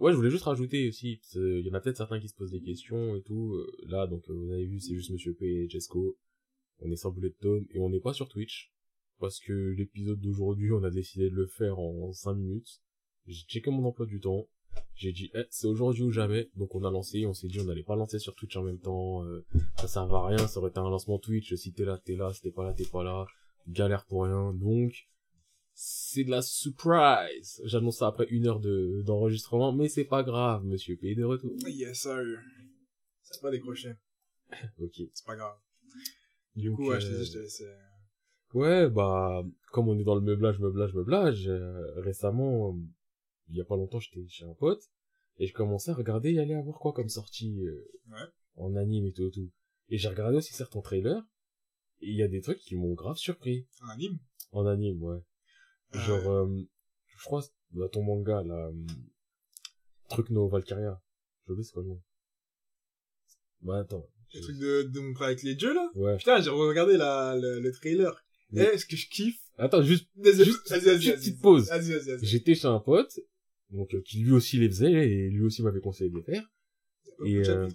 Ouais, je voulais juste rajouter aussi, il y en a peut-être certains qui se posent des questions et tout. Euh, Là, donc, euh, vous avez vu, c'est juste Monsieur P et Jesco. On est sans bullet tone et on n'est pas sur Twitch. Parce que l'épisode d'aujourd'hui, on a décidé de le faire en 5 minutes. J'ai checké mon emploi du temps. J'ai dit, eh, c'est aujourd'hui ou jamais. Donc on a lancé, on s'est dit, on n'allait pas lancer sur Twitch en même temps. euh, ça servait à rien, ça aurait été un lancement Twitch. Si t'es là, t'es là. Si t'es pas là, t'es pas là. Galère pour rien. Donc, c'est de la surprise. J'annonce ça après une heure de, d'enregistrement, mais c'est pas grave, monsieur P de retour. Yes, sir. C'est pas décroché. Ok. C'est pas grave. Du coup, ouais, je te laisse. euh, Ouais, bah, comme on est dans le meublage, meublage, meublage, euh, récemment, il y a pas longtemps, j'étais chez un pote, Et je commençais à regarder et aller à voir quoi comme sortie euh, Ouais. en anime et tout et tout. Et j'ai regardé aussi certains trailers. Et il y a des trucs qui m'ont grave surpris. Un anime? En anime, ouais. Ah Genre, euh, je crois, dans ton manga, là, euh, Truc No Valkyria. J'ai oublié c'est quoi le nom. Bah, attends. Le truc de, de avec les dieux, là. Ouais. Putain, j'ai regardé la, le, le trailer. Mais- Eh, ce que je kiffe. Attends, juste, Vas-y, Juste vas-y, vas-y, petite- pause. Vas-y, vas-y, vas-y. j'étais chez un pote, donc, euh, qui lui aussi les faisait, et lui aussi m'avait conseillé de les faire. Et, euh,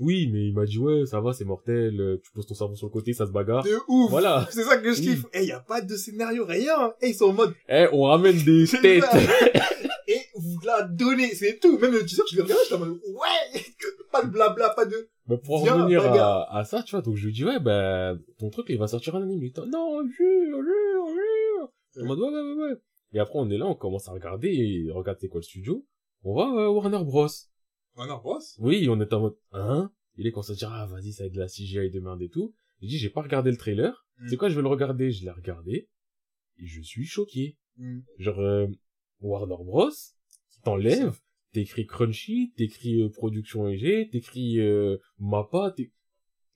oui, mais il m'a dit, ouais, ça va, c'est mortel, euh, tu poses ton cerveau sur le côté, ça se bagarre. De ouf. Voilà. C'est ça que je Oui. kiffe. Eh, y a pas de scénario, rien. Eh, ils sont en mode, Eh, on ramène des têtes. et vous la donnez, c'est tout. Même le teaser, je l'ai regardé, j'étais en mode, ouais, pas de blabla, pas de, Bah, pour Viens, revenir à, à ça, tu vois, donc je lui dis, ouais, bah, ton truc, il va sortir en anime. Il dit, non, jure, jure, jure. En mode, ouais, ouais, ouais, ouais. Et après, on est là, on commence à regarder, et regarde, c'est quoi le studio? On va, euh, Warner Bros. Warner Bros. Oui, on est en mode, hein? Il est commencé à dire, ah, vas-y, ça va être de la CGI de merde et tout. J'ai dit, j'ai pas regardé le trailer. Mm. C'est quoi, je vais le regarder? Je l'ai regardé. Et je suis choqué. Mm. Genre, euh, Warner Bros. T'enlèves, t'écris Crunchy, t'écris euh, Production EG, t'écris euh, Mappa,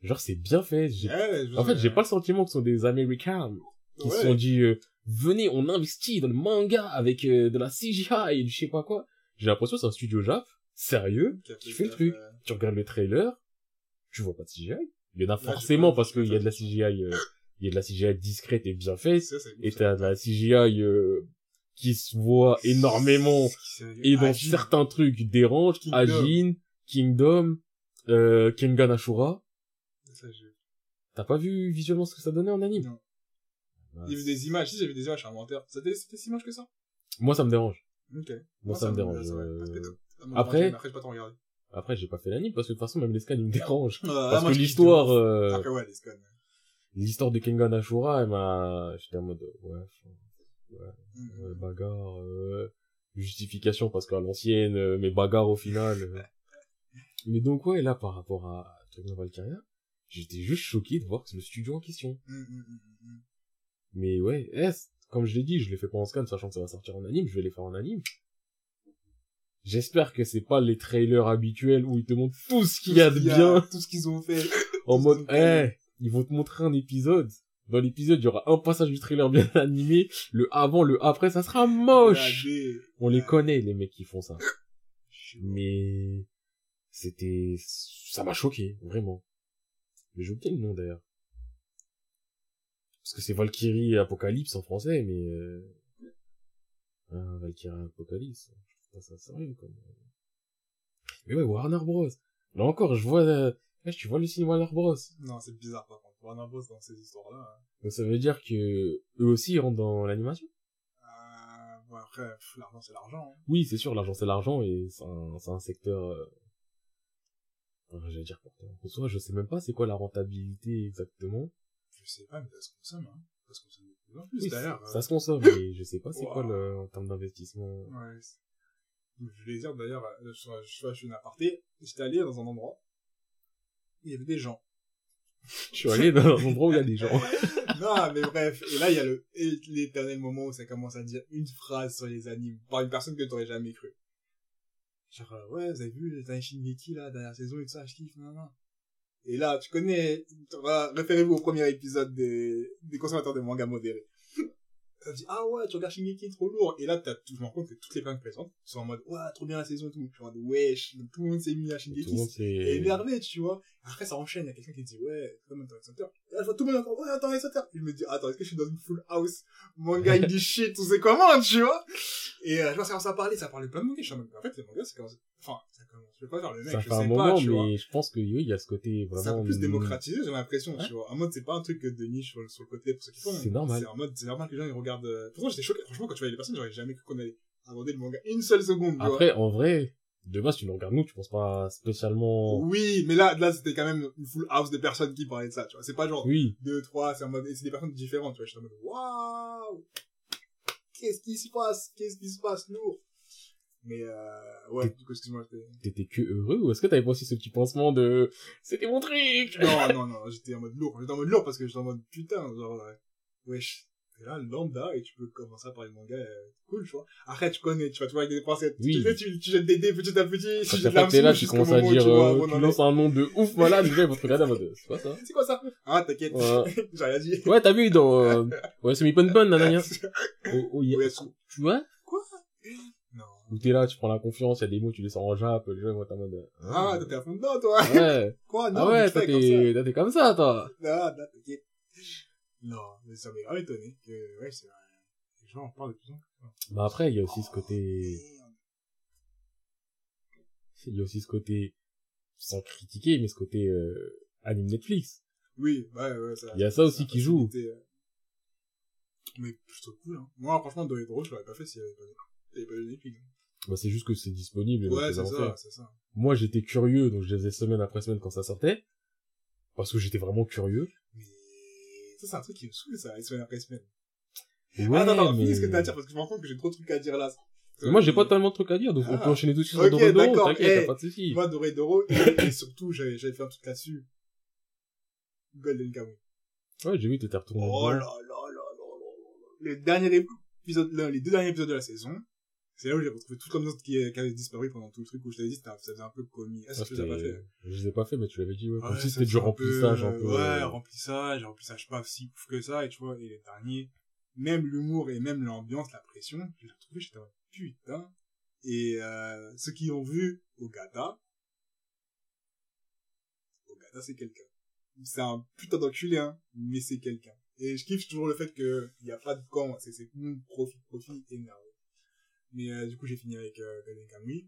genre c'est bien fait. Je En fait, j'ai pas le sentiment que ce sont des Américains qui Ouais. se sont dit euh, venez, on investit dans le manga avec de la CGI et du je sais pas quoi. J'ai l'impression que c'est un studio Jap, sérieux. Qui fait le truc. euh, Tu regardes le trailer, tu vois pas de CGI. Il y en a forcément parce qu'il y a de la. CGI, euh, il y a de la CGI discrète et bien faite. Et t'as de la CGI euh, qui se voit énormément et dans certains trucs dérange, Kingdom. Ajin, Kingdom, euh, Kengan Ashura. T'as pas vu visuellement ce que ça donnait en anime? Non. Ah, Il y avait des images, si j'avais des images, menteur. C'était, si moche que ça? Moi ça me dérange. Ok. Moi ça me dérange. euh, ça va. après- Après, j'ai pas trop regardé. Après j'ai pas fait l'anime parce que de toute façon même les scans ils me dérangent. Ah, Parce que l'histoire, euh, Après, ouais, les scans. l'histoire de Kengan Ashura, elle m'a, j'étais en mode ouais, ouais, Mm. ouais, bagarre, euh, justification parce qu'à l'ancienne, euh, mais bagarre au final. euh. Mais donc ouais là par rapport à Truc Valkyria, j'étais juste choqué de voir que c'est le studio en question. Mm, mm. Mais ouais, eh, comme je l'ai dit, je l'ai fait pas en scan, sachant que ça va sortir en anime, je vais les faire en anime. J'espère que c'est pas les trailers habituels où ils te montrent tout ce qu'il y a de bien, Tout ce qu'ils ont fait. en mode, eh, ils vont te montrer un épisode. Dans l'épisode, il y aura un passage du trailer bien animé, le avant, le après, ça sera moche. On les connaît, les mecs qui font ça. Mais, c'était, ça m'a choqué, vraiment. Mais j'ai oublié le nom d'ailleurs. Parce que c'est Valkyrie Apocalypse en français, mais euh... ah, Valkyrie Apocalypse, ça sérieux comme. Mais ouais, Warner Bros. Là encore, je vois, euh... tu vois le signe Warner Bros. Non, c'est bizarre, par contre. Warner Bros. dans ces histoires-là. hein. Donc ça veut dire que eux aussi ils rentrent dans l'animation? Euh, bon, après, l'argent, c'est l'argent. hein. Oui, c'est sûr, l'argent c'est l'argent et c'est un, c'est un secteur. Euh... euh, J'allais dire. En soi, je sais même pas c'est quoi la rentabilité exactement. Je sais pas, mais ça se consomme, hein. Ça se consomme de plus en plus, Oui, d'ailleurs. ça, ça se consomme, mais je sais pas c'est quoi le en termes d'investissement. Ouais. c'est- Je voulais dire d'ailleurs, euh, je, je, suis une aparté, j'étais allé dans un endroit, où il y avait des gens. Je suis allé dans un endroit où il y a des gens. non, mais bref, et là il y a le l'éternel moment où ça commence à dire une phrase sur les animes, par une personne que t'aurais jamais cru. Genre, euh, ouais, vous avez vu les Shingeki là, dernière saison et tout ça, je kiffe, non, non. Et là, tu connais, référez-vous au premier épisode des, des consommateurs de manga modérés. Ça dit, ah ouais, tu regardes Shingeki, trop lourd. Et là, t'as tout, je me rends compte que toutes les personnes présentes sont en mode, ouais, trop bien la saison et tout. Je suis en mode, wesh, tout le monde s'est mis à Tout le Shingeki, monde et c'est. énervé, tu vois. Après, ça enchaîne, il y a quelqu'un qui dit, ouais, comme Hunter x Hunter. Et là, je vois tout le monde encore, ouais, x Hunter. Et je me dis, attends, est-ce que je suis dans une full house manga indie shit, tout c'est comment, tu vois? Et, euh, je vois, ça commence à parler, ça parle de plein de mangas. Je suis en mode, en fait, les mangas, ça commence, enfin, ça commence, je vais pas faire le mec, Ça je fait un moment, pas, tu vois. mais je pense que oui, il y a ce côté C'est un vraiment. peu plus démocratisé, j'ai l'impression, Ouais. tu vois. En mode, c'est pas un truc de niche sur, le- sur le côté pour ceux qui font. C'est normal. C'est en mode, c'est normal que les gens, ils regardent, euh... pourtant, j'étais choqué. Franchement, quand tu voyais les personnes, j'aurais jamais cru qu'on allait aborder le manga une seule seconde, tu vois. Après, en vrai, de base, tu nous regardes nous, tu penses pas spécialement. Oui, mais là, là, c'était quand même une full house de personnes qui parlaient de ça, tu vois. C'est pas genre Oui. deux, trois, c'est en mode, et c'est des personnes différentes, tu vois. Je suis en mode, waouh! Qu'est-ce qui se passe? Qu'est-ce qui se passe, nous? Mais, euh, ouais, du coup, excuse-moi, j'étais- T'étais que heureux ou est-ce que t'avais pas aussi ce petit pansement de c'était mon truc? Non, non, non, j'étais en mode lourd. J'étais en mode lourd parce que j'étais en mode, putain, genre, euh, wesh, t'es là, lambda, et tu peux commencer à parler de manga, euh, cool, tu vois. Après, tu connais, tu vas, tu vois, avec des pensées, Oui. tu, sais, tu, tu jettes des dés petit à petit, Quand tu jettes t'es là, tu commences à dire, tu vois euh, tu lances un nom de ouf, les gens ils vont te regarder en mode, c'est quoi ça? C'est quoi ça? Ah, t'inquiète. Ouais. J'ai rien dit. Ouais, t'as vu dans, euh, ouais, c'est mi pon pon, nanana. Oh, oh, yeah. Ouais, c'est- Tu vois? Où t'es là, tu prends la confiance, il y a des mots, tu les sors en jap, les gens ils vont être en mode, euh, Ah, toi, t'es à fond dedans, toi. ouais. Quoi? Non, ah mais ouais, toi comme t'es, comme ça, toi. Non, non, t'inquiète. Non, mais ça m'a grave étonné que, ouais, c'est vrai. Les gens en parlent de plus en plus. Bah après, il y a aussi ce côté, Merde. il y a aussi ce côté, sans critiquer, mais ce côté, euh, anime Netflix. Oui, ouais, ouais, ça. Il y a ça aussi qui joue. euh. Mais plutôt cool, hein. Moi, franchement, Dorito, je l'aurais pas fait s'il y avait pas il y avait pas de Netflix. Bah c'est juste que c'est disponible. Ouais, les c'est ça, c'est ça. Moi, j'étais curieux, donc je les faisais semaine après semaine quand ça sortait. Parce que j'étais vraiment curieux. Mais, ça, c'est un truc qui me saoule, ça, semaine après semaine. Ouais, ah, attends, attends, mais... finis ce que t'as à dire, parce que je me rends compte que j'ai trop de trucs à dire là. Moi, j'ai pas tellement de trucs à dire, donc on Ah. peut enchaîner tout de suite sur Doro Doro, t'inquiète, eh. y'a pas de soucis. Moi, Dorito, et, et surtout, j'avais, j'avais fait un truc là-dessus. Golden Kamuy. Ouais, j'ai vu, t'étais retourné Oh là là là là là là. Le dernier épisode, là, les deux derniers épisodes de la saison, c'est là où j'ai retrouvé tout comme ça qui, qui avait disparu pendant tout le truc où je t'avais dit, c'était un- ça faisait un peu comique. Ah, Ah, tu l'as pas fait? Je les ai pas fait, mais tu l'avais dit, ouais. Comme Ouais, si c'était du remplissage un peu. Ouais, euh, remplissage, remplissage pas si ouf que ça, et tu vois, et les derniers, même l'humour et même l'ambiance, la pression, je l'ai retrouvé, j'étais putain. Et, euh, ceux qui ont vu Ogata, Ogata c'est quelqu'un. C'est un putain d'enculé, hein, mais c'est quelqu'un. Et je kiffe toujours le fait que il y a pas de camp, c'est, c'est profit, profit, énervé. Mais, euh, du coup, j'ai fini avec, euh, Golden.